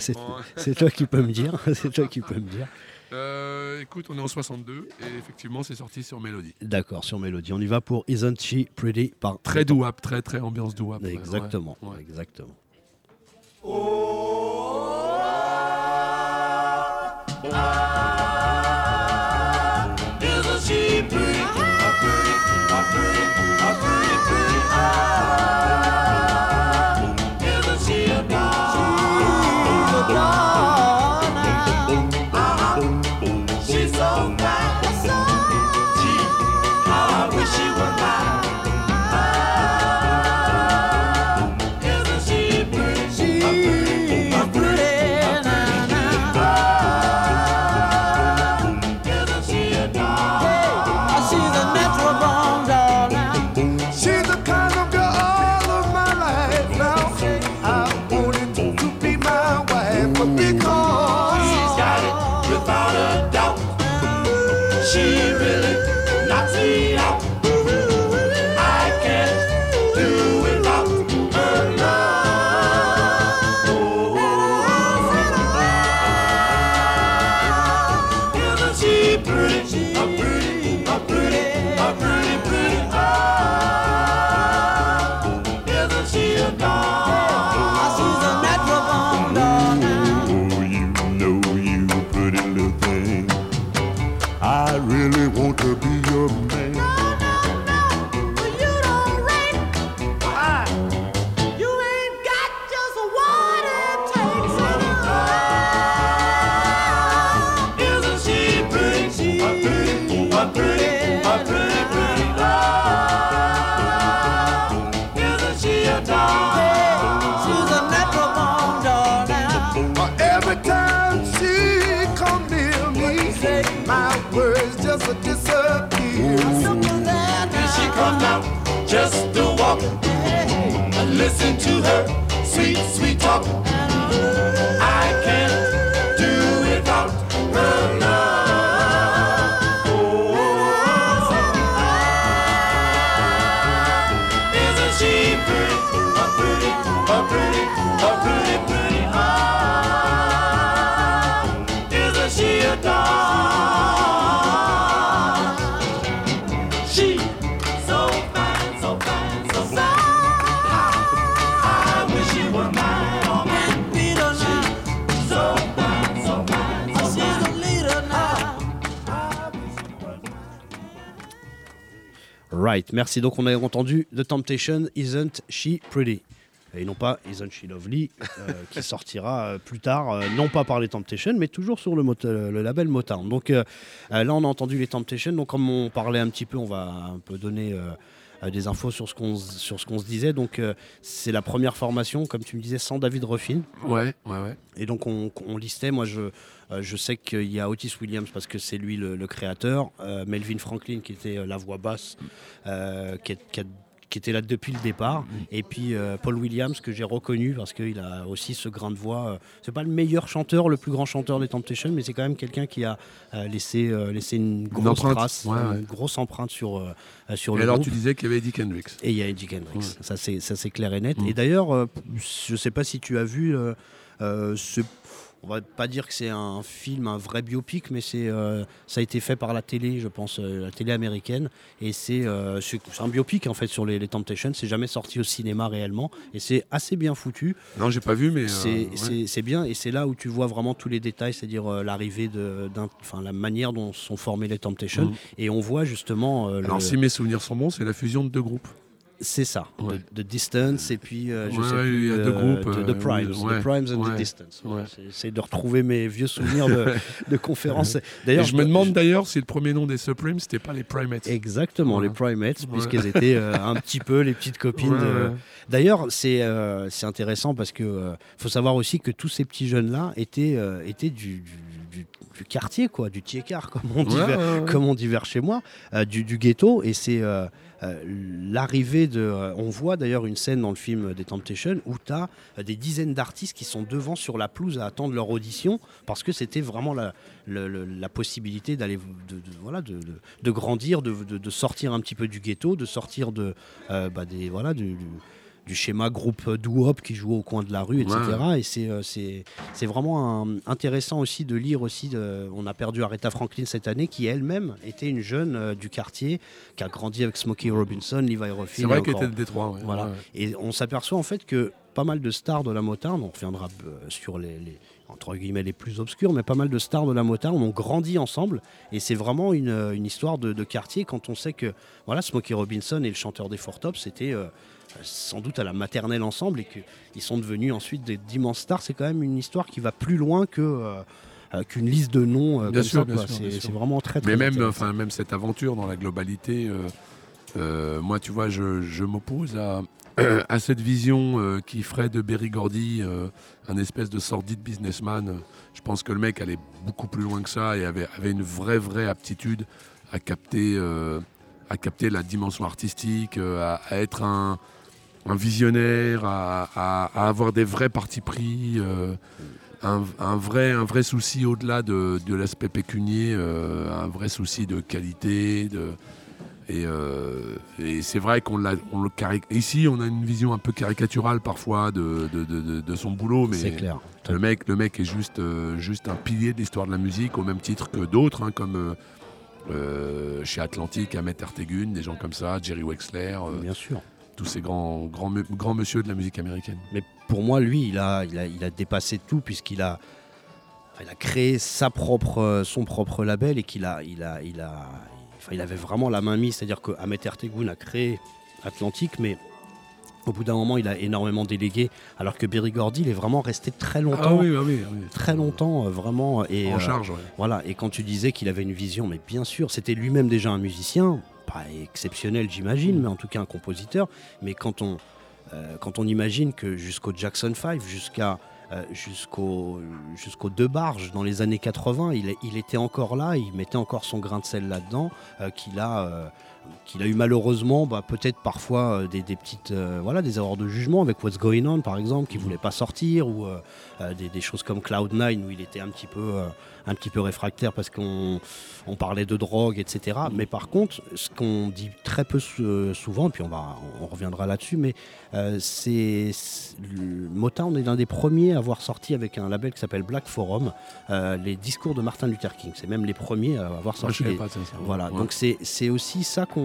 S3: C'est- toi qui peux me dire. C'est toi qui peux me dire.
S5: euh, écoute, on est en 62 et effectivement c'est sorti sur Melody.
S3: D'accord, sur Mélodie. On y va pour Isn't She Pretty par
S5: Très douap, très très ambiance douap.
S3: Exactement.
S5: ouais, ouais.
S3: Exactement.
S6: Pretty?
S7: Sweet, talk.
S3: Right, merci. Donc on a entendu The Temptation, Isn't She Pretty? Et non pas Isn't She Lovely, euh, qui sortira euh, plus tard, euh, non pas par les Temptations, mais toujours sur le, mot- le label Motown. Donc là, on a entendu les Temptations. Donc comme on parlait un petit peu, on va un peu donner des infos sur ce qu'on s- sur ce qu'on se disait. Donc c'est la première formation, comme tu me disais, sans David Ruffin.
S5: Ouais, ouais, ouais.
S3: Et donc on, on listait, moi je, je sais qu'il y a Otis Williams parce que c'est lui le, le créateur, euh, Melvin Franklin qui était euh, la voix basse, euh, qui, est- qui a- qui était là depuis le départ, et puis euh, Paul Williams que j'ai reconnu parce qu'il a aussi ce grain de voix. euh, c'est pas le meilleur chanteur, le plus grand chanteur des Temptations, mais c'est quand même quelqu'un qui a euh, laissé, euh, laissé une grosse
S5: empreinte,
S3: trace,
S5: ouais, ouais.
S3: une grosse empreinte sur, euh, euh, sur
S5: Et
S3: le
S5: alors,
S3: groupe.
S5: tu disais qu'il y avait Eddie Kendricks.
S3: Et il y a Eddie Kendricks,
S5: Ouais.
S3: ça c'est clair et net.
S5: Mm.
S3: Et d'ailleurs, euh, je sais pas si tu as vu, euh, euh, on va pas dire que c'est un film, un vrai biopic, mais c'est euh, ça a été fait par la télé, je pense, euh, la télé américaine, et c'est euh, un biopic en fait sur les, les Temptations. C'est jamais sorti au cinéma réellement, et c'est assez bien foutu.
S5: Non, j'ai pas vu, mais. euh,
S3: C'est
S5: ouais.
S3: c'est- c'est bien et c'est là où tu vois vraiment tous les détails, c'est-à-dire euh, l'arrivée de, enfin la manière dont sont formés les Temptations.
S5: Mhm.
S3: Et on voit justement. euh,
S5: Alors,
S3: le-
S5: si mes souvenirs sont bons, c'est la fusion de deux groupes.
S3: C'est ça,
S5: Ouais.
S3: de Distance et puis euh, je
S5: Ouais,
S3: sais plus,
S5: il y a deux
S3: euh,
S5: groupes, euh,
S3: The Primes,
S5: ouais,
S3: The Primes and the Distance. J'essaie de retrouver mes vieux souvenirs de, de conférences. D'ailleurs,
S5: je me demande d'ailleurs si le premier nom des Supremes, c'était pas les Primates.
S3: Exactement, les Primates, puisqu'elles étaient euh, un petit peu les petites copines. De-. D'ailleurs, c'est euh, c'est intéressant parce que faut savoir aussi que tous ces petits jeunes-là étaient, euh, étaient du, du- du- du quartier, quoi, du tiécar, comme on dit,
S5: Ouais,
S3: vers,
S5: ouais, ouais.
S3: comme on dit vers chez moi, euh, du, du ghetto. Et c'est euh, l'arrivée de. euh, on voit d'ailleurs une scène dans le film des Temptations où tu as des dizaines d'artistes qui sont devant sur la pelouse à attendre leur audition parce que c'était vraiment la, possibilité d'aller de, voilà, de, grandir, de, sortir un petit peu du ghetto, de sortir de, euh, bah, voilà, du schéma groupe doo-wop qui joue au coin de la rue, etc. Et c'est, euh, c'est, c'est vraiment un- intéressant aussi de lire aussi. de- on a perdu Aretha Franklin cette année, qui elle-même était une jeune euh, du quartier, qui a grandi avec Smokey Robinson, Levi Ruffin.
S5: C'est vrai qu'elle était de Détroit. ouais.
S3: voilà.
S5: Ouais.
S3: Et on s'aperçoit en fait que pas mal de stars de la Motown, on reviendra euh, sur les, les- entre guillemets les plus obscurs, mais pas mal de stars de la Motown ont grandi ensemble. Et c'est vraiment une, une histoire de, de quartier quand on sait que voilà, Smokey Robinson et le chanteur des Four Tops c'était euh, sans doute à la maternelle ensemble et qu'ils sont devenus ensuite des d'immenses stars. C'est quand même une histoire qui va plus loin que. euh, euh, qu'une liste de noms euh,
S5: Bien sûr,
S3: C'est vraiment très très
S5: Mais même, enfin, même cette aventure dans la globalité, euh, moi, tu vois, je, je m'oppose à, à cette vision qui ferait de Berry Gordy un espèce de sordide businessman. Je pense que le mec allait beaucoup plus loin que ça et avait, avait une vraie, vraie aptitude à capter, à capter la dimension artistique, à, à être un, un visionnaire, à, à- à avoir des vrais partis pris. euh, un, un vrai, un vrai souci au-delà de, de l'aspect pécunier, euh, un vrai souci de qualité. De, et euh, et c'est vrai qu'on l'a, on le Ici, on a une vision un peu caricaturale parfois de, son boulot, mais
S3: clair.
S5: le mec, le mec est juste, juste un pilier de l'histoire de la musique, au même titre que d'autres, hein, comme chez Atlantic, Ahmet Ertegun, des gens comme ça, Jerry Wexler,
S3: Bien sûr.
S5: Tous ces grands, grands, grands monsieur de la musique américaine.
S3: Mais pour moi, lui, il a, il a, il a dépassé tout puisqu'il a, il a créé sa propre, euh, son propre label et qu'il a, il a, il a, enfin, il avait vraiment la main mise. C'est-à-dire que Ahmet Ertegun a créé Atlantique, mais au bout d'un moment, il a énormément délégué. Alors que Berry Gordy, il est vraiment resté très longtemps,
S5: Ah oui, ah oui, ah oui.
S3: très longtemps, euh, vraiment. Et,
S5: En
S3: euh,
S5: charge, ouais.
S3: voilà, et quand tu disais qu'il avait une vision, mais bien sûr, c'était lui-même déjà un musicien, pas exceptionnel j'imagine, mais en tout cas un compositeur. Mais quand on, euh, imagine que jusqu'au Jackson 5, jusqu'à euh, jusqu'au jusqu'aux deux barges dans les années 80, il, est- il était encore là, il mettait encore son grain de sel là-dedans, euh, qu'il a euh, qu'il a eu malheureusement bah, peut-être parfois euh, des, des petites euh, voilà des erreurs de jugement avec What's Going On par exemple qui voulait pas sortir ou euh, des, des choses comme Cloud9 où il était un petit peu euh, un petit peu réfractaire parce qu'on on parlait de drogue etc mais par contre ce qu'on dit très peu sou- souvent puis on va on reviendra là-dessus mais c'est Motown est l'un des premiers à avoir sorti avec un label qui s'appelle Black Forum les discours de Martin Luther King c'est même les premiers à avoir sorti les-
S5: pas ça. ça.
S3: voilà,
S5: Ouais.
S3: donc c'est c'est aussi ça qu'on.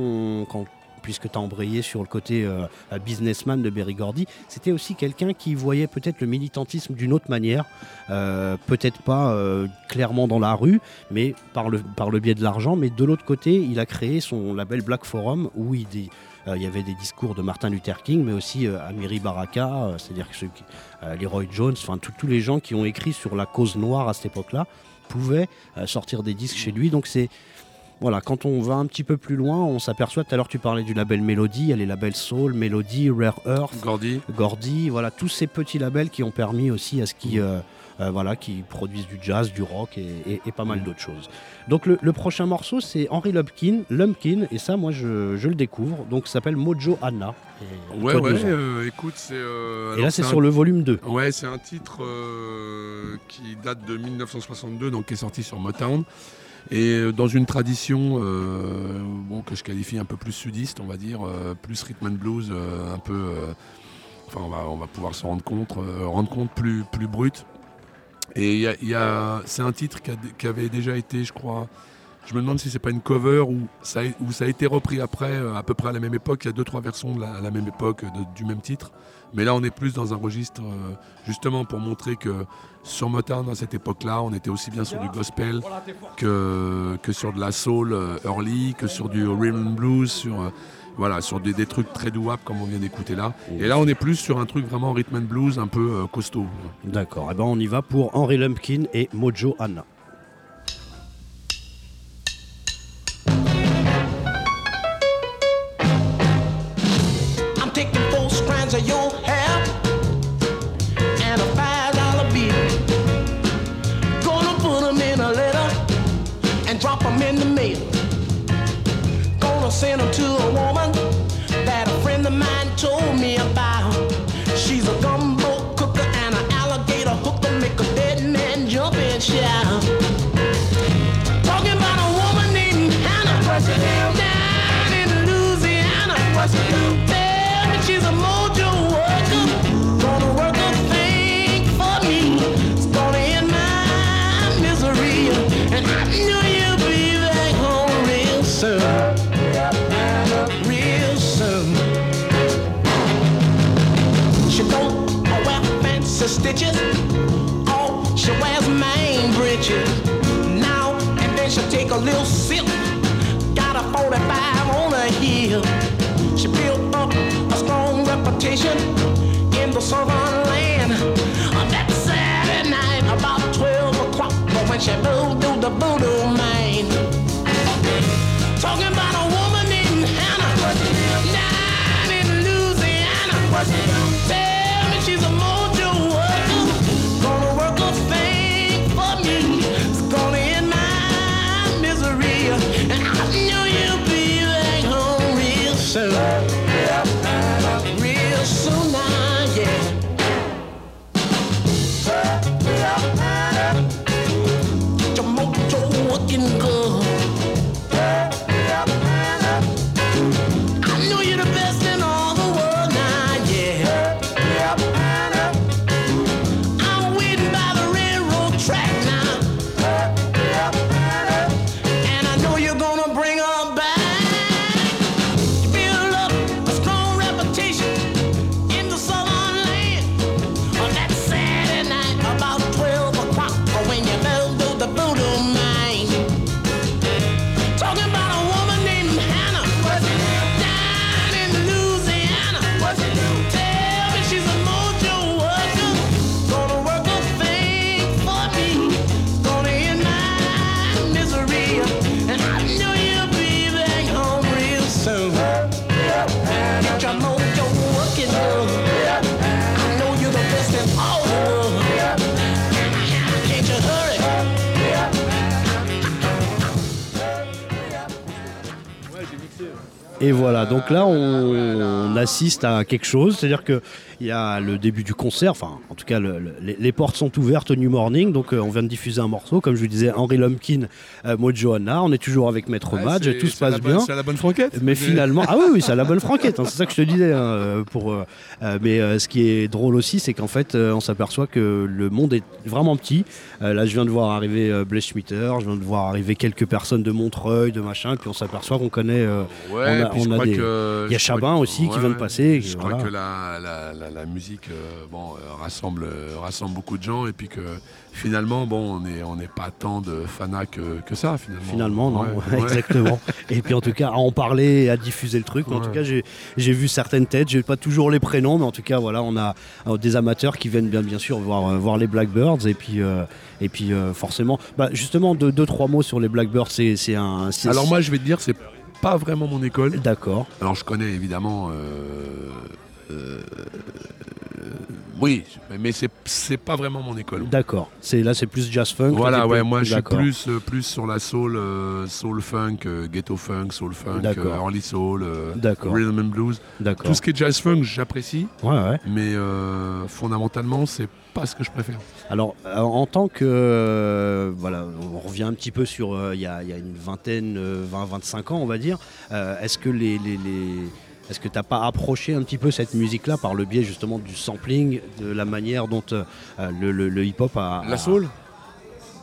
S3: Puisque tu as embrayé sur le côté euh, businessman de Berry Gordy, c'était aussi quelqu'un qui voyait peut-être le militantisme d'une autre manière, euh, peut-être pas euh, clairement dans la rue, mais par le, par le biais de l'argent. Mais de l'autre côté, il a créé son label Black Forum où il, y avait des discours de Martin Luther King, mais aussi Amiri Baraka, c'est-à-dire Leroy Jones, enfin tous les gens qui ont écrit sur la cause noire à cette époque-là pouvaient sortir des disques chez lui. Donc c'est voilà, quand on va un petit peu plus loin, on s'aperçoit, tout à l'heure tu parlais du label Melody, il y a les labels Soul, Melody, Rare Earth,
S5: Gordy,
S3: Gordy, voilà, tous ces petits labels qui ont permis aussi à ce qui, euh, euh, voilà, qui produisent du jazz, du rock et, et- et pas mal d'autres choses. Donc le, le prochain morceau c'est Henry Lumpkin, Lumpkin, et ça moi je, je le découvre, donc ça s'appelle Mojo Anna. Et,
S5: Ouais, ouais, euh, écoute, c'est. euh,
S3: et là c'est
S5: un-
S3: sur le volume 2.
S5: Ouais, c'est un titre qui date de 1962, donc qui est sorti sur Motown. Et euh, dans une tradition euh, bon, que je qualifie un peu plus sudiste, on va dire, euh, plus rhythm and blues, un peu. enfin, on va, pouvoir se rendre compte, rendre compte plus, plus brut. Et y a- c'est un titre qui, avait déjà été, je crois. Je me demande si c'est pas une cover ou ça, a, ça a été repris après, à peu près à la même époque. Il y a deux, trois versions de la- à la même époque du même titre. Mais là, on est plus dans un registre, euh, justement, pour montrer que sur Motown, à cette époque-là, on était aussi bien sur du gospel que, que sur de la soul euh, early, que sur du rhythm and blues, sur, euh, voilà, sur des, des trucs très douables comme on vient d'écouter là. Et là, on est plus sur un truc vraiment rhythm and blues un peu euh, costaud.
S3: D'accord, et ben on y va pour Henry Lumpkin et Mojo Anna.
S8: 不。
S3: Et voilà, donc là on, assiste à quelque chose, c'est-à-dire que il y a le début du concert, enfin en tout cas le- le- les, les portes sont ouvertes au New Morning, donc euh, on vient de diffuser un morceau, comme je vous disais, Henry Lumpkin, euh, Mojo Anna, on est toujours avec Maître
S5: Ouais,
S3: Madge, et tout se passe bien.
S5: C'est à la bonne franquette.
S3: Mais finalement, ah oui, oui, c'est à la bonne franquette, hein, c'est ça que je te disais. hein, euh, pour, euh, mais ce qui est drôle aussi, c'est qu'en fait, on s'aperçoit que le monde est vraiment petit. Là, je viens de voir arriver Blaise Schmitter, je viens de voir arriver quelques personnes de Montreuil, de machin, puis on s'appelle qu'on connaît.
S5: Ouais,
S3: on a-
S5: puis je
S3: on a
S5: crois
S3: des-
S5: que-
S3: il y a
S5: je
S3: Chabin aussi qui vient de passer,
S5: Je crois que la, la, la, la musique bon, euh, rassemble, euh, rassemble beaucoup de gens et puis que finalement, bon, on n'est on pas tant de fanats que, que ça finalement.
S3: Finalement, non,
S5: Ouais, ouais.
S3: exactement. Et puis en tout cas, à en parler et à diffuser le truc. En tout cas, j'ai vu certaines têtes, j'ai pas toujours les prénoms, mais en tout cas, voilà, on a euh, des amateurs qui viennent bien, bien sûr voir, euh, voir les Blackbirds. Et puis, euh, et puis euh, forcément, bah, justement, deux, deux, trois mots sur les Blackbirds, c'est un.
S5: Alors moi, je vais te dire, c'est pas vraiment mon école.
S3: D'accord,
S5: Alors je connais évidemment. euh, oui, mais c'est c'est pas vraiment mon école.
S3: d'accord. C'est Là, c'est plus jazz funk.
S5: Voilà, ouais,
S3: plus-
S5: moi je suis plus, euh, plus sur la soul, euh, soul funk, euh, ghetto funk, soul funk, euh, early soul, euh, rhythm and blues.
S3: D'accord.
S5: Tout ce qui est jazz funk, j'apprécie,
S3: Ouais, ouais.
S5: mais euh, fondamentalement, c'est pas ce que je préfère.
S3: Alors, euh, en tant que. euh, voilà, on revient un petit peu sur. euh, Il y, a, y a une vingtaine, 20-25 ans, on va dire. Euh, Est-ce que les. les- les- est-ce que tu n'as pas approché un petit peu cette musique-là par le biais justement du sampling, de la manière dont euh, le, le- le hip-hop a.
S5: La
S3: a-
S5: soul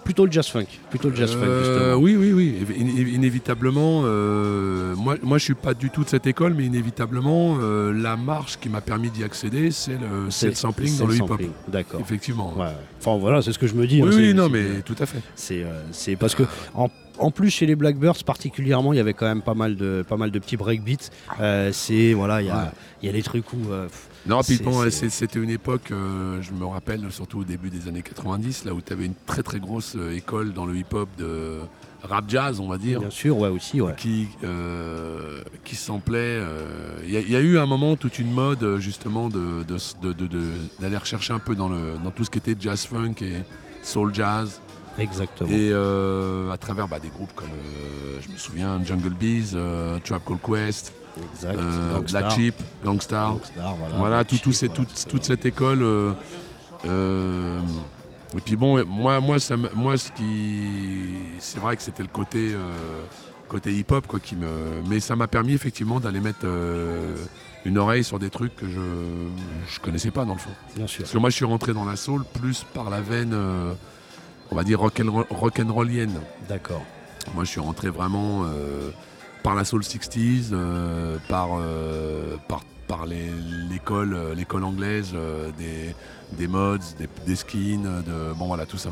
S3: Plutôt le jazz funk. Plutôt le jazz funk,
S5: Euh,
S3: justement.
S5: Oui, oui, oui. Iné- iné- Inévitablement, euh, moi, moi je suis pas du tout de cette école, mais inévitablement, euh, la marche qui m'a permis d'y accéder, c'est le, c'est le sampling dans le hip-hop.
S3: D'accord.
S5: Effectivement.
S3: Ouais. Enfin voilà, c'est ce que je me dis.
S5: Oui,
S3: hein,
S5: oui,
S3: c'est-
S5: non, mais tout à fait.
S3: C'est euh, c'est parce que en, en plus chez les Blackbirds particulièrement, il y avait quand même pas mal de pas mal de petits breakbeats. Euh, c'est voilà, il y a il y a des trucs où euh,
S5: Non, puis bon, c'était une époque, euh, je me rappelle, surtout au début des années 90, là où tu avais une très très grosse école dans le hip-hop de rap jazz, on va dire.
S3: bien sûr, ouais aussi, ouais.
S5: qui, euh, qui euh, Il y, a- il y a eu un moment toute une mode justement de- de- de- de- de- d'aller rechercher un peu dans, le, dans tout ce qui était jazz funk et soul jazz.
S3: Exactement.
S5: Et euh, à travers bah, des groupes comme, euh, je me souviens, Jungle Bees, euh, Trap Call Quest,
S3: exact.
S5: Black Sheep, Gangstar.
S3: Gangstar, voilà.
S5: Tout, tout
S3: voilà,
S5: toute, cette école. et puis bon, moi, moi, ça me- moi ce qui. C'est vrai que c'était le côté, côté hip-hop, quoi, qui me. Mais ça m'a permis effectivement d'aller mettre une oreille sur des trucs que je je connaissais pas dans le fond.
S3: Bien sûr.
S5: Parce que moi, je suis rentré dans la soul plus par la veine, on va dire rock'n'roll- rock'n'rollienne.
S3: D'accord.
S5: Moi, je suis rentré vraiment euh, par la soul 60s, euh, par, euh, par, par les- l'école, l'école anglaise, des, des mods, des, des skins, de, bon voilà, tout ça.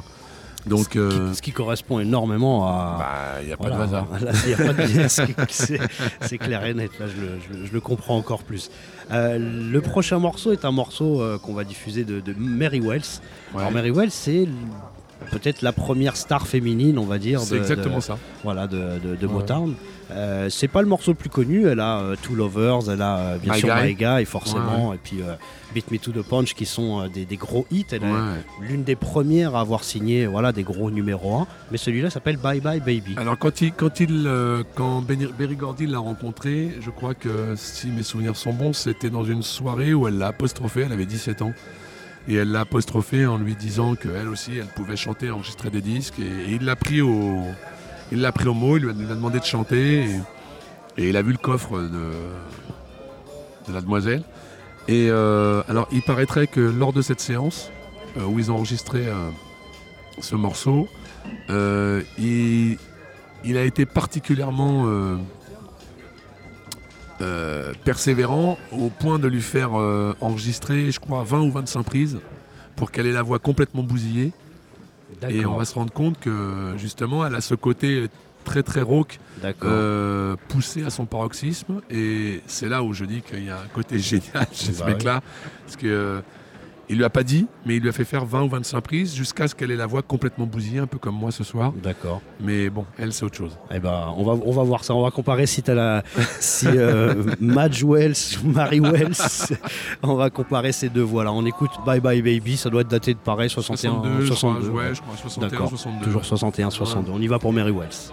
S5: Donc,
S3: ce, qui, ce qui correspond énormément à.
S5: bah, il n'y a
S3: Voilà,
S5: hasard.
S3: a pas de biais, c'est- clair et net, là je le, je le- je le comprends encore plus. Euh, le prochain morceau est un morceau euh, qu'on va diffuser de, de Mary Wells.
S5: Ouais.
S3: Alors Mary Wells, c'est peut-être la première star féminine, on va dire.
S5: C'est
S3: de-
S5: exactement
S3: de-
S5: ça.
S3: Voilà, de, de, de
S5: Ouais.
S3: Motown. Euh, c'est pas le morceau le plus connu, elle a euh, Two Lovers, elle a euh, bien
S5: My
S3: sûr
S5: Guy.
S3: My Guy, forcément, et puis euh, Beat Me to the Punch qui sont des, des gros hits. Elle est l'une des premières à avoir signé voilà, des gros numéros 1, mais celui-là s'appelle Bye Bye Baby.
S5: Alors quand il, quand il, quand Berry Gordy l'a rencontré, je crois que si mes souvenirs sont bons, c'était dans une soirée où elle l'a apostrophé, elle avait 17 ans. Et elle l'a apostrophé en lui disant qu'elle aussi, elle pouvait chanter, enregistrer des disques. Et, il l'a pris au, il l'a pris au mot, il lui a, demandé de chanter. Et, il a vu le coffre de, la demoiselle. Et euh, alors, il paraîtrait que lors de cette séance, euh, où ils ont enregistré euh, ce morceau, il a été particulièrement euh, persévérant au point de lui faire euh, enregistrer, je crois, 20 ou 25 prises pour qu'elle ait la voix complètement bousillée. Et on va se rendre compte que justement, elle a ce côté très très rauque, euh, poussé à son paroxysme. Et c'est là où je dis qu'il y a un côté génial chez ce
S3: Bah oui.
S5: mec-là. Parce que euh, il lui a pas dit, mais il lui a fait faire 20 ou 25 prises jusqu'à ce qu'elle ait la voix complètement bousillée, un peu comme moi ce soir.
S3: D'accord.
S5: Mais bon, elle, c'est autre chose.
S3: Eh ben, on va, on va voir ça. On va comparer si t'as la, si euh, Madge Wells ou Mary Wells. on va comparer ces deux voix là. On écoute Bye Bye Baby. Ça doit être daté de pareil 61,
S5: 62,
S3: 62.
S5: je crois, ouais, je crois, 61,
S3: D'accord.
S5: 62.
S3: Toujours 61, 62. On y va pour Mary Wells.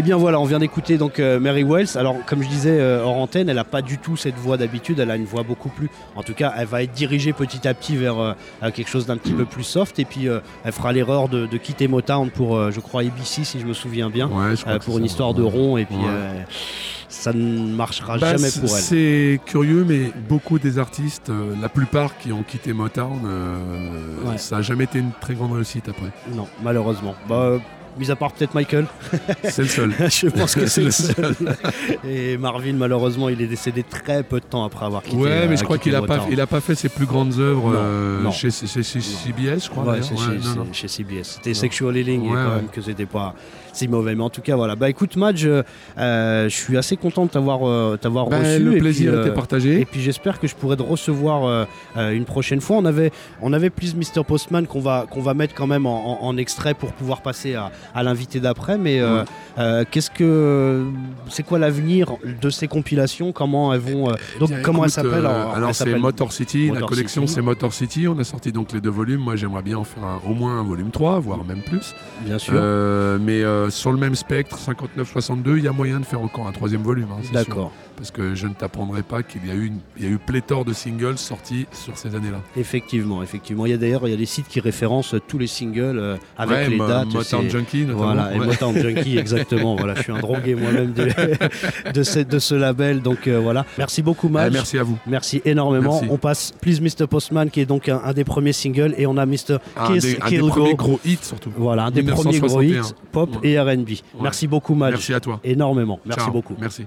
S3: Eh bien voilà, on vient d'écouter donc euh, Mary Wells. Alors comme je disais euh, hors antenne, elle n'a pas du tout cette voix d'habitude, elle a une voix beaucoup plus. En tout cas, elle va être dirigée petit à petit vers euh, quelque chose d'un petit peu plus soft et puis euh, elle fera l'erreur de, de quitter Motown pour, euh, je crois, ABC si je me souviens bien,
S5: Ouais, je crois
S3: euh, pour une histoire de rond et puis
S5: Ouais.
S3: euh, ça ne marchera
S5: Bah,
S3: jamais pour elle.
S5: C'est curieux, mais beaucoup des artistes, euh, la plupart qui ont quitté Motown, euh,
S3: Ouais.
S5: ça n'a jamais été une très grande réussite après.
S3: Non, malheureusement. Bah, euh, mis à part peut-être Michael.
S5: C'est le seul.
S3: je pense que c'est
S5: le
S3: seul. Et Marvin, malheureusement, il est décédé très peu de temps après avoir quitté.
S5: Ouais, mais
S3: euh,
S5: je crois qu'il a pas,
S3: Motown.
S5: il a pas fait ses plus grandes œuvres euh, chez, chez- chez CBS, je crois.
S3: Ouais, chez,
S5: non, non.
S3: chez CBS. C'était. Sexual Healing et
S5: Ouais,
S3: quand même que c'était pas si mauvais. Mais en tout cas, voilà. Bah écoute, Madge, euh, euh, je suis assez content de t'avoir euh, t'avoir
S5: Ben,
S3: reçu.
S5: le
S3: et
S5: plaisir
S3: puis,
S5: était partagé.
S3: Et puis j'espère que je pourrai te recevoir une prochaine fois. On avait, on avait Please Mr. Postman qu'on va, qu'on va mettre quand même en, en- en extrait pour pouvoir passer à, à l'invité d'après. Mais
S5: Ouais.
S3: euh, qu'est-ce que, c'est quoi l'avenir de ces compilations? Comment elles vont euh, Donc
S5: Bien,
S3: comment elles s'appellent?
S5: euh,
S3: alors,
S5: c'est Motor City, la collection c'est Motor City, on a sorti donc les deux volumes, moi j'aimerais bien en faire un- au moins un volume 3, voire même plus.
S3: Bien sûr.
S5: Mais euh, sur le même spectre, 59-62, il y a moyen de faire encore un troisième volume. hein.
S3: D'accord.
S5: Parce que je ne t'apprendrai pas qu'il y a eu, une- il y a eu pléthore de singles sortis sur ces années-là.
S3: Effectivement, effectivement. Il y a d'ailleurs il y a des sites qui référencent tous les singles euh, avec
S5: Ouais,
S3: les dates.
S5: Motown Junkie notamment.
S3: Voilà, et. Motown Junkie, exactement. voilà, je suis un drogué moi-même de, de, ce, de ce label. Donc euh, voilà. Merci beaucoup,
S5: Ah,
S3: Madge.
S5: merci à vous.
S3: Merci énormément.
S5: Merci.
S3: On passe Please Mr. Postman, qui est donc un, un des premiers singles, et on a Mr.
S5: Un
S3: Kiss
S5: des, un des premiers gros hits surtout.
S3: Voilà, un des premiers gros
S5: 1961.
S3: hits pop
S5: Ouais.
S3: et R&B. Merci beaucoup, Madge.
S5: Merci à toi.
S3: Énormément. Merci
S5: Ciao.
S3: beaucoup.
S5: Merci.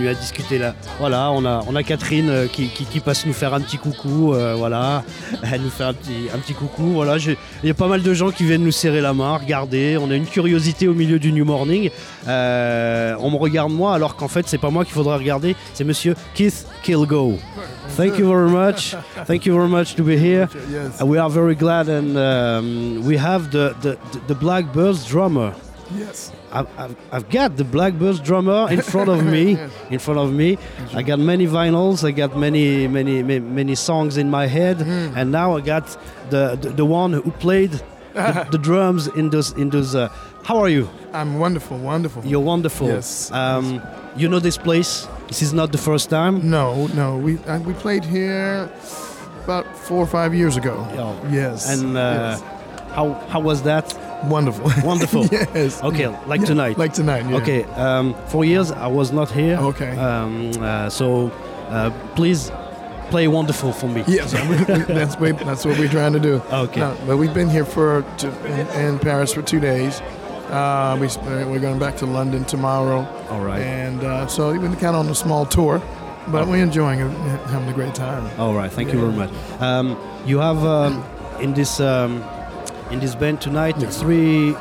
S3: Continuer à discuter là. Voilà, on a, on a Catherine euh, qui, qui, qui passe nous faire un petit coucou. euh, voilà, elle nous fait un petit, un petit coucou. Voilà, il y a pas mal de gens qui viennent nous serrer la main. Regardez, on a une curiosité au milieu du New Morning. Euh, on me regarde moi, alors qu'en fait, c'est pas moi qu'il faudrait regarder, c'est Monsieur Keith Kilgo. Thank you very much. Thank you very much to be here.
S9: Yes.
S3: We are very glad, and um, we have the, the, the Blackbirds drummer.
S9: Yes.
S3: I've, I've, I've got the Blackbirds drummer in front of me. In front of me, I got many vinyls. I got many, many, many, many songs in my head,
S9: Hmm.
S3: and now I got the the, the one who played the, the drums in those in those. Uh, how are you?
S9: I'm wonderful, wonderful.
S3: You're wonderful.
S9: Yes,
S3: Um, you know this place. This is not the first time.
S9: No, no. We uh, we played here about four or five years ago.
S3: Oh.
S9: Yes.
S3: And uh, how how was that?
S9: Wonderful.
S3: Wonderful.
S9: yes.
S3: Okay, like
S9: Yeah,
S3: tonight.
S9: Like tonight. Yeah.
S3: Okay. Um, for years I was not here.
S9: Okay.
S3: Um, uh, so uh, please play wonderful for me.
S9: Yes, that's we, that's what we're trying to do.
S3: Okay.
S9: No, but we've been here for to, in, in Paris for two days. Uh, we, we're going back to London tomorrow,
S3: All right.
S9: and uh, so we've been kind of on a small tour, but we're enjoying it, having a great time.
S3: All right. Thank you very much. Um, you have um, in this um, in this band tonight three.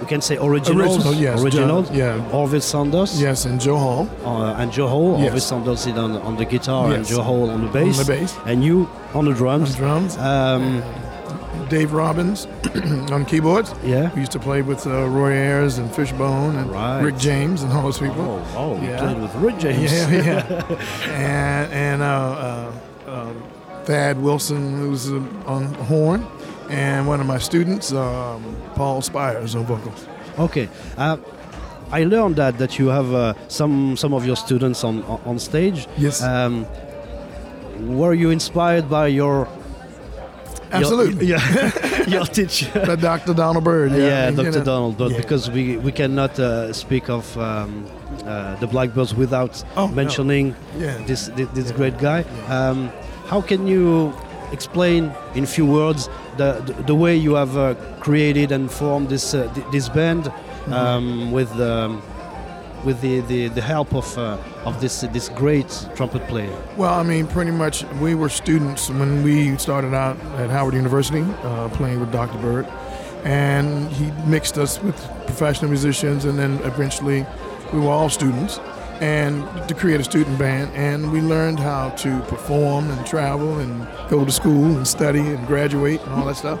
S3: We can say originals.
S9: Original, yes,
S3: Originals.
S9: John- yeah.
S3: Orville Sanders.
S9: Yes, and Joe Hall
S3: Uh, and Joe Hall.
S9: Yes.
S3: Orville Sanders is on, on the guitar and Joe Hall on the bass.
S9: on the bass,
S3: And you on the drums.
S9: on drums,
S3: Um,
S9: Dave Robbins on keyboards.
S3: yeah.
S9: We used to play with uh, Roy Ayers and Fishbone and
S3: Right.
S9: Rick James and all those people.
S3: Oh, oh,
S9: Yeah.
S3: played with Rick James.
S9: Yeah, yeah. and and uh, uh, um, Thad Wilson, who's uh, on horn, and one of my students, um, Paul Spires, on vocals.
S3: Okay. Uh, I learned that that you have uh, some some of your students on on- stage.
S9: Yes,
S3: Um, were you inspired by your?
S9: absolutely.
S3: Your, yeah, your teacher.
S9: But Dr. Donald Byrd. Yeah,
S3: Yeah,
S9: and, you
S3: Dr.
S9: know,
S3: Donald, but
S9: yeah.
S3: because we we cannot uh, speak of um, uh, the Blackbirds without
S9: Oh, no.
S3: mentioning
S9: Yeah.
S3: this this, this great guy. Um, how can you explain in few words the, the, the way you have uh, created and formed this uh, th- this band
S9: Mm-hmm.
S3: um, with um, with the, the, the help of uh, of this this great trumpet player?
S9: Well, I mean, pretty much we were students when we started out at Howard University uh, playing with Dr. Bird. And he mixed us with professional musicians, and then eventually we were all students. And to create a student band, and we learned how to perform and travel and go to school and study and graduate and all that stuff.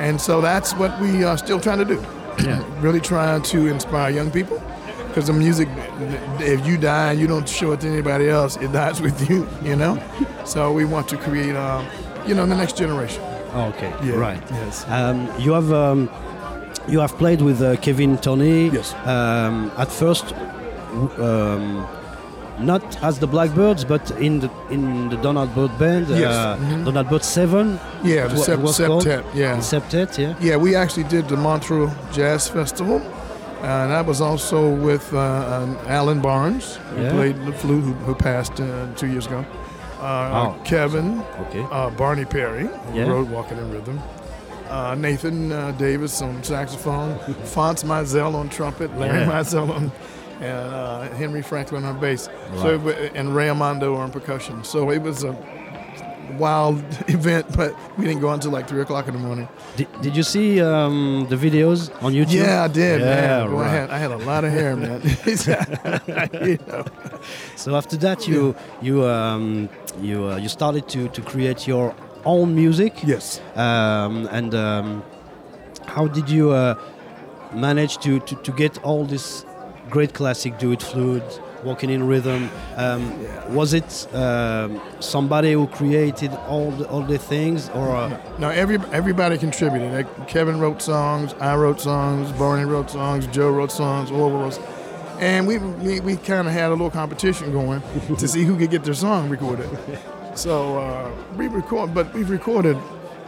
S9: And so that's what we are still trying to do.
S3: Yeah.
S9: really trying to inspire young people because the music if you die and you don't show it to anybody else it dies with you you know so we want to create um, you know the next generation
S3: Oh, okay,
S9: Yeah,
S3: right.
S9: yes.
S3: Um, you have um, you have played with uh, Kevin Tony.
S9: Yes.
S3: Um, at first, um, not as the Blackbirds, but in the in the Donald Bird band.
S9: Yes,
S3: Uh,
S9: mhm.
S3: Donald Bird Seven.
S9: yeah
S3: it
S9: the
S3: wa-
S9: sep-
S3: was called?
S9: septet yeah
S3: Septet, yeah.
S9: yeah we actually did the montreux jazz festival and that was also with uh, um, alan barnes who
S3: Yeah.
S9: played the flute who, who passed uh, two years ago uh,
S3: Oh.
S9: kevin
S3: Okay.
S9: uh, Barney Perry, who
S3: Yeah.
S9: wrote Walking in Rhythm. Uh, Nathan uh, Davis on saxophone, Fonz Mizell on trumpet, Larry
S3: Yeah.
S9: Mizell on, and uh, Henry Franklin on bass, so it, and Ray Amando on percussion. So it was a wild event, but we didn't go until like three o'clock in the morning.
S3: Did, did you see um, the videos on YouTube?
S9: Yeah, I did,
S3: Yeah,
S9: man. Boy, I, had, I had a lot of hair, man. You know.
S3: So after that, you you um, you uh, you started to, to create your own music.
S9: Yes.
S3: Um, and um, how did you uh, manage to, to, to get all this great classic do it fluid, walking in rhythm? Um, Was it um, somebody who created all the, all the things, or uh,
S9: No, every everybody contributed. Like Kevin wrote songs, I wrote songs, Barney wrote songs, Joe wrote songs, Orville wrote, and we we, we kind of had a little competition going to see who could get their song recorded. So uh, we record, but we've recorded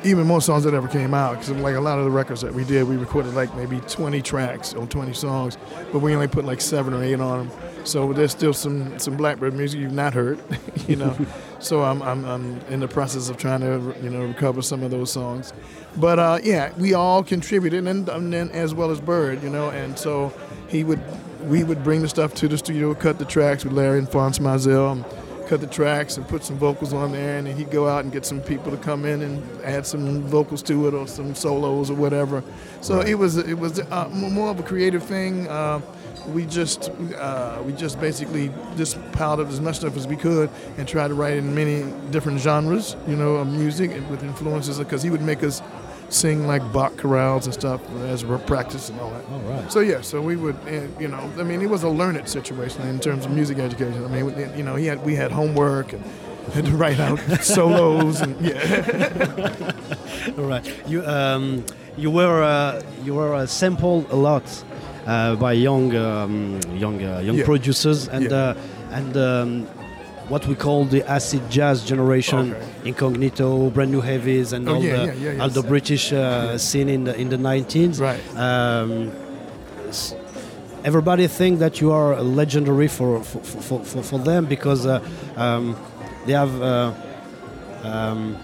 S9: even more songs that ever came out. Because like a lot of the records that we did, we recorded like maybe 20 tracks or 20 songs, but we only put like seven or eight on them. So there's still some some Blackbird music you've not heard, you know. so I'm, I'm I'm in the process of trying to you know recover some of those songs. But uh, yeah, we all contributed, and, and then as well as Bird, you know. And so he would we would bring the stuff to the studio, cut the tracks with Larry and Fonz and cut the tracks and put some vocals on there, and then he'd go out and get some people to come in and add some vocals to it or some solos or whatever. So it was it was uh, more of a creative thing. Uh, we just uh, we just basically just piled up as much stuff as we could and tried to write in many different genres, you know, of music with influences because he would make us sing like Bach chorales and stuff as we're practicing and all that.
S3: All right.
S9: So yeah, so we would, uh, you know, I mean, it was a learned situation in terms of music education. I mean, you know, he had we had homework and had to write out solos and yeah.
S3: all right? You um, you were uh, you were uh, sampled a lot uh, by young um, young uh, young
S9: Yeah.
S3: producers and
S9: Yeah.
S3: uh, and um, what we call the acid jazz generation,
S9: Okay.
S3: Incognito, Brand New Heavies, and
S9: Oh,
S3: all
S9: yeah,
S3: the
S9: yeah, yeah,
S3: all the British uh, scene in the in the 19s.
S9: Right.
S3: Um, everybody think that you are legendary for for, for, for, for them because uh, um, they have uh, um,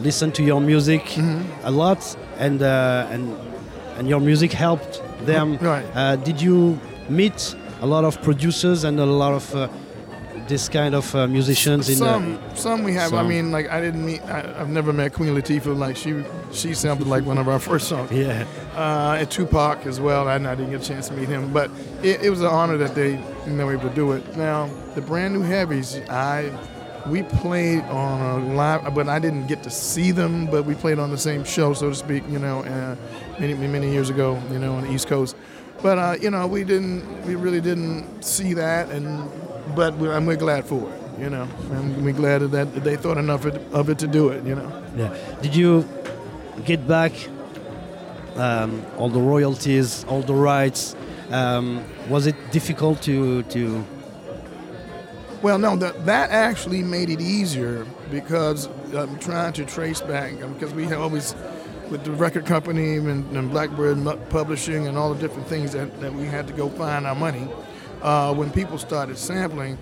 S3: listened to your music
S9: Mm-hmm.
S3: a lot and uh, and and your music helped them.
S9: Right.
S3: Uh, did you meet a lot of producers and a lot of uh, this kind of uh, musicians in
S9: some some we have. I mean, like I didn't meet. I, I've never met Queen Latifah. Like she she sampled like one of our first songs.
S3: yeah
S9: uh, and Tupac as well. I, I didn't get a chance to meet him, but it, it was an honor that they you know, were able to do it. Now the brand new heavies, I we played on a live, but I didn't get to see them. But we played on the same show, so to speak. You know, uh, many many years ago. You know, on the East Coast. But uh, you know, we didn't, we really didn't see that, and but we're, and we're glad for it. You know, and we're glad that they thought enough of it, of it to do it. You know.
S3: yeah. Did you get back um, all the royalties, all the rights? Um, was it difficult to to
S9: Well, no, that that actually made it easier because I'm trying to trace back because we have always with the record company and, and Blackbird Publishing and all the different things that, that we had to go find our money. Uh, when people started sampling,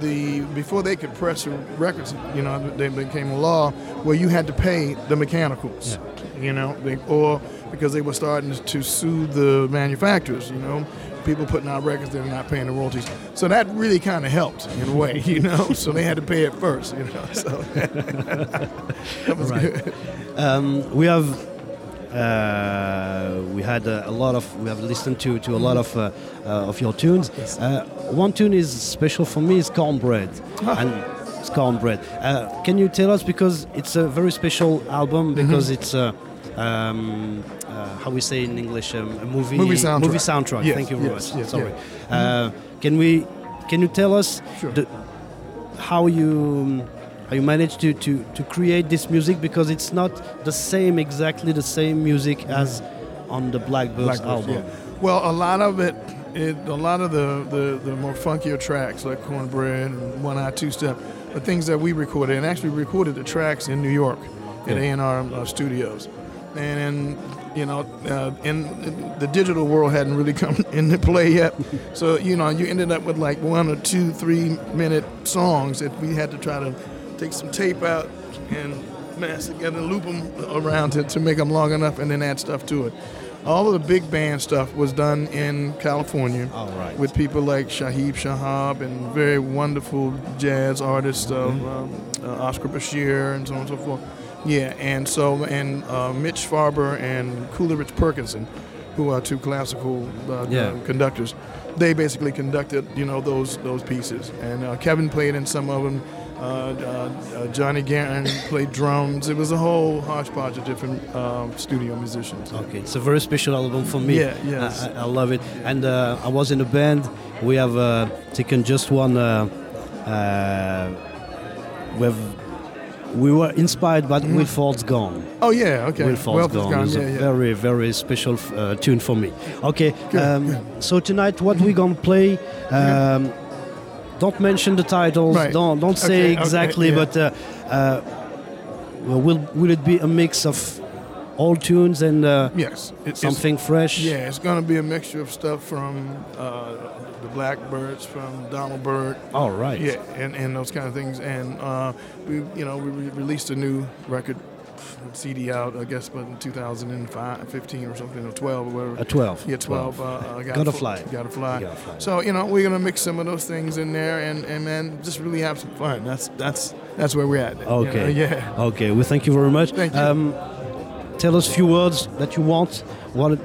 S9: the before they could press the records, you know, they became a law where you had to pay the mechanicals, you know, they, or because they were starting to sue the manufacturers, you know, people putting out records they're not paying the royalties. So that really kind of helped in a way, you know. so they had to pay it first, you know. So that was
S3: Right.
S9: good.
S3: Um, we have uh, we had uh, a lot of we have listened to to a lot of uh, uh, of your tunes. Uh, one tune is special for me is cornbread and it's cornbread. Uh, can you tell us because it's a very special album because it's uh, um, uh, how we say in English um, a movie
S9: Movie soundtrack.
S3: movie soundtrack.
S9: Yes,
S3: Thank you very
S9: yes,
S3: much.
S9: yes,
S3: Sorry. Uh, can we can you tell us
S9: Sure.
S3: the, how you how you managed to, to, to create this music because it's not the same exactly the same music as on the Blackbirds,
S9: Blackbirds,
S3: album.
S9: yeah. Well, a lot of it, it a lot of the, the, the more funkier tracks like Cornbread and One Eye Two Step are things that we recorded and actually recorded the tracks in New York at
S3: Yeah.
S9: A&R uh, Studios. And, and you know, uh, in the digital world hadn't really come into play yet. So, you know, you ended up with like one or two, three minute songs that we had to try to take some tape out and mash together, loop them around to, to make them long enough, and then add stuff to it. All of the big band stuff was done in California
S3: All right.
S9: with people like Shahib Shahab and very wonderful jazz artists, uh, um, uh, Oscar Bashir, and so on and so forth. Yeah, and so and uh, Mitch Farber and Coleridge Perkinson, who are two classical uh,
S3: Yeah.
S9: conductors, they basically conducted you know those those pieces. And uh, Kevin played in some of them. Uh, uh, uh, Johnny Guerin played drums. It was a whole hodgepodge of different um, studio musicians.
S3: Okay, it's a very special album for me.
S9: Yeah, yes.
S3: I, I- love it. And uh, I was in a band. We have uh, taken just one. Uh, uh, we have. We were inspired by
S9: Mm-hmm.
S3: Will Ford's Gone.
S9: Oh yeah, okay.
S3: Will Ford's
S9: Wealth
S3: Gone
S9: gone.
S3: is
S9: Yeah,
S3: a
S9: yeah.
S3: very, very special uh, tune for me. Okay, um, so tonight what we're gonna play? Um, don't mention the titles.
S9: Right.
S3: Don't don't say
S9: Okay, okay,
S3: exactly,
S9: yeah.
S3: but uh, uh, well, will will it be a mix of old tunes and uh,
S9: Yes, it- it's-
S3: something fresh?
S9: Yeah, it's going to be a mixture of stuff from uh, the Blackbirds, from Donald Byrd.
S3: All right.
S9: Yeah, and, and those kind of things. And uh, we, you know, we re- released a new record CD out, I guess, but in 2005, 15 or something, or 12 or whatever.
S3: A 12.
S9: Yeah, 12. Uh, uh,
S3: Gotta
S9: Gotta
S3: Fly.
S9: Gotta fly.
S3: Gotta Fly.
S9: So you know, we're gonna mix some of those things in there, and, and man, just really have some fun. That's that's that's where we're at. you know,
S3: Okay.
S9: Yeah.
S3: Okay. Well, thank you very much.
S9: Thank you.
S3: Um, tell us a few words that you want. What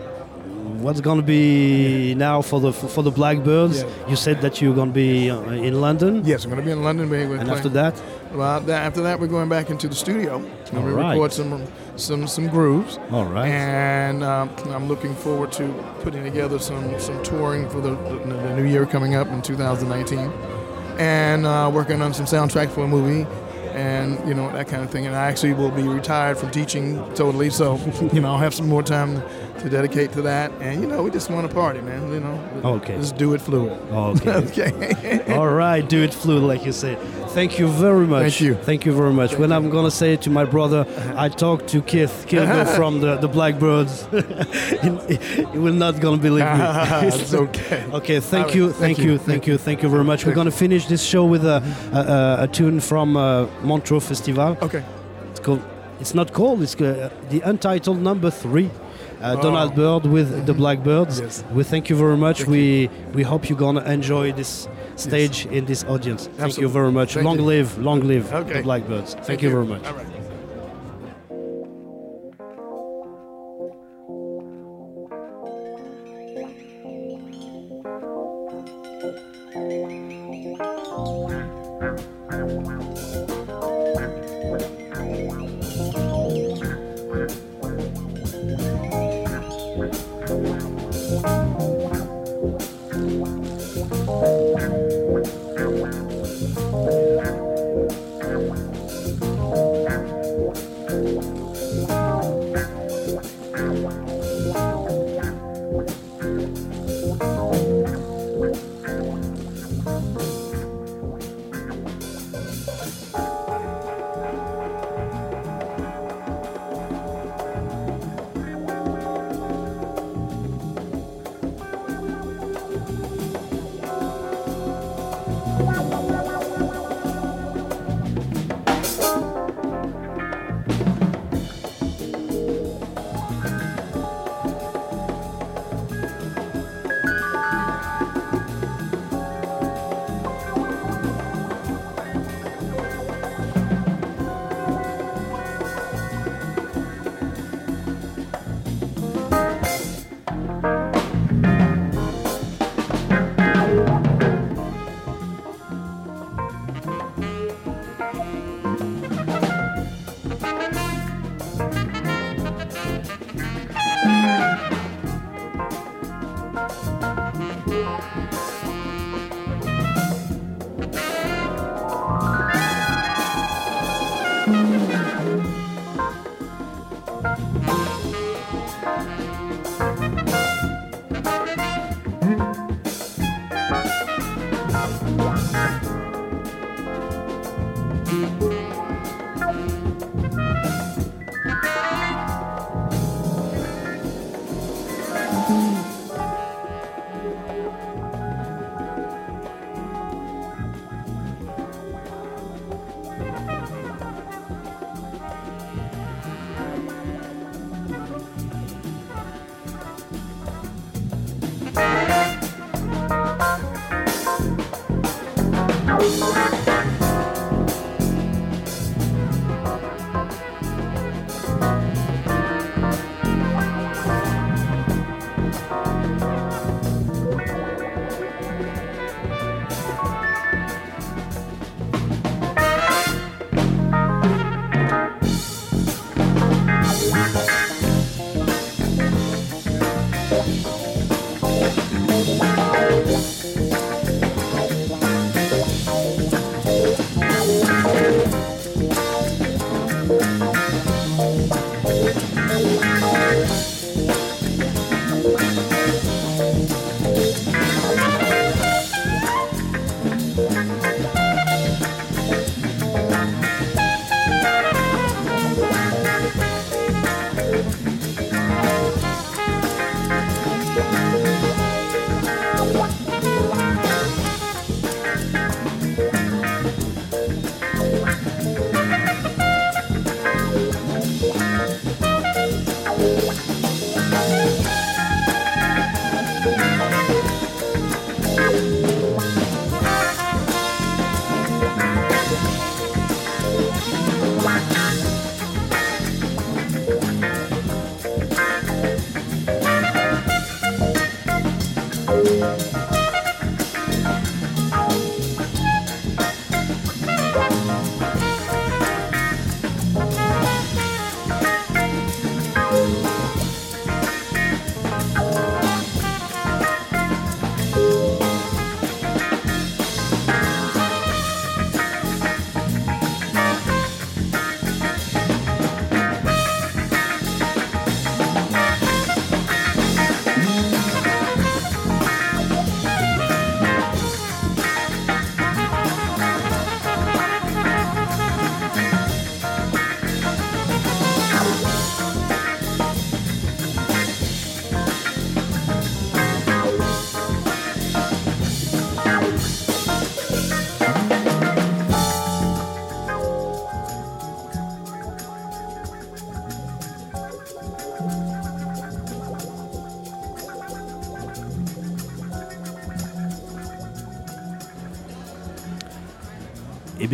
S3: what's going to be now for the for the Blackbirds?
S9: Yeah.
S3: You said that you're going to be uh, in London.
S9: Yes, I'm gonna be in London.
S3: And after that,
S9: Well, that, after that, we're going back into the studio. And
S3: All
S9: we
S3: right.
S9: record some some some grooves.
S3: all right.
S9: And um, I'm looking forward to putting together some some touring for the, the, the new year coming up in 2019, and uh, working on some soundtrack for a movie, and you know that kind of thing. And I actually will be retired from teaching totally, so you know I'll have some more time to dedicate to that. And you know we just want to party, man. You know,
S3: Okay.
S9: just do it fluid.
S3: Okay.
S9: okay.
S3: All right, do it fluid, like you said. Thank you very much.
S9: Thank you.
S3: Thank you very much. when I'm gonna say to my brother, I talked to Keith Kilgo from the, the Blackbirds, he, he will not gonna believe me.
S9: it's okay.
S3: Okay, thank
S9: right,
S3: you,
S9: thank
S3: thank
S9: you,
S3: you, thank you, thank you very much. We're gonna finish this show with a a, a, tune from uh, Montreux Festival.
S9: Okay.
S3: It's called. It's not called. It's uh, the untitled number three. Uh, Donald Byrd with the Blackbirds.
S9: Oh. Yes.
S3: We thank you very much. we we hope you're gonna enjoy this stage in this audience. Thank you very much.
S9: Thank
S3: long
S9: you.
S3: live, long live
S9: Okay.
S3: the Blackbirds. Thank, you very much.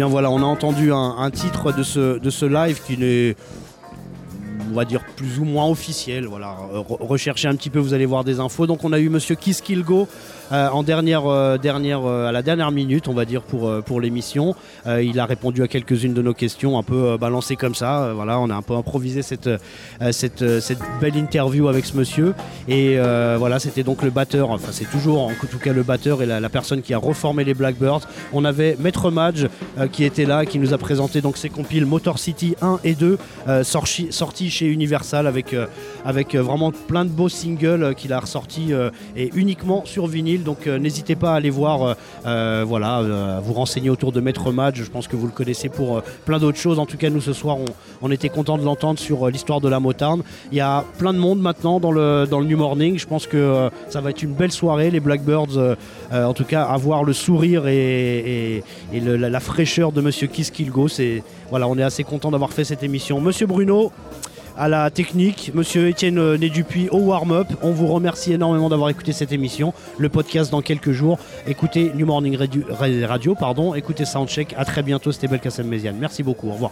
S3: Voilà, on a entendu un, titre de ce, live qui n'est, on va dire, plus ou moins officiel. Voilà, Re- recherchez un petit peu, vous allez voir des infos. Donc on a eu Monsieur Kiss en dernière, euh, dernière, euh, à la dernière minute, on va dire, pour, euh, pour l'émission. Euh, il a répondu à quelques-unes de nos questions, un peu euh, balancées comme ça. Euh, voilà, on a un peu improvisé cette, euh, cette, euh, belle interview avec ce monsieur. Et euh, voilà, c'était donc le batteur, enfin c'est toujours en tout cas le batteur et la, personne qui a reformé les Blackbirds. On avait Maître Madge euh, qui était là, qui nous a présenté donc ses compiles Motor City 1 et 2, euh, sorti, sortis chez Universal avec, euh, avec euh, vraiment plein de beaux singles euh, qu'il a ressortis euh, et uniquement sur vinyle. Donc euh, n'hésitez pas à aller voir, euh, euh, voilà, à vous renseigner autour de Maître Madge. Je pense que vous le connaissez pour plein d'autres choses. En tout cas, nous ce soir, on, était content de l'entendre sur l'histoire de la Motown. Il y a plein de monde maintenant dans le, New Morning. Je pense que ça va être une belle soirée. Les Blackbirds, en tout cas, avoir le sourire et, la, fraîcheur de Monsieur Kiss Kilgo, voilà, on est assez content d'avoir fait cette émission. Monsieur Bruno. À la technique, Monsieur Étienne euh, Né-Dupuis au warm-up. On vous remercie énormément d'avoir écouté cette émission. Le podcast dans quelques jours. Écoutez New Morning Radio, pardon. écoutez Soundcheck. À très bientôt. C'était Belkacem Méziane. Merci beaucoup. Au revoir.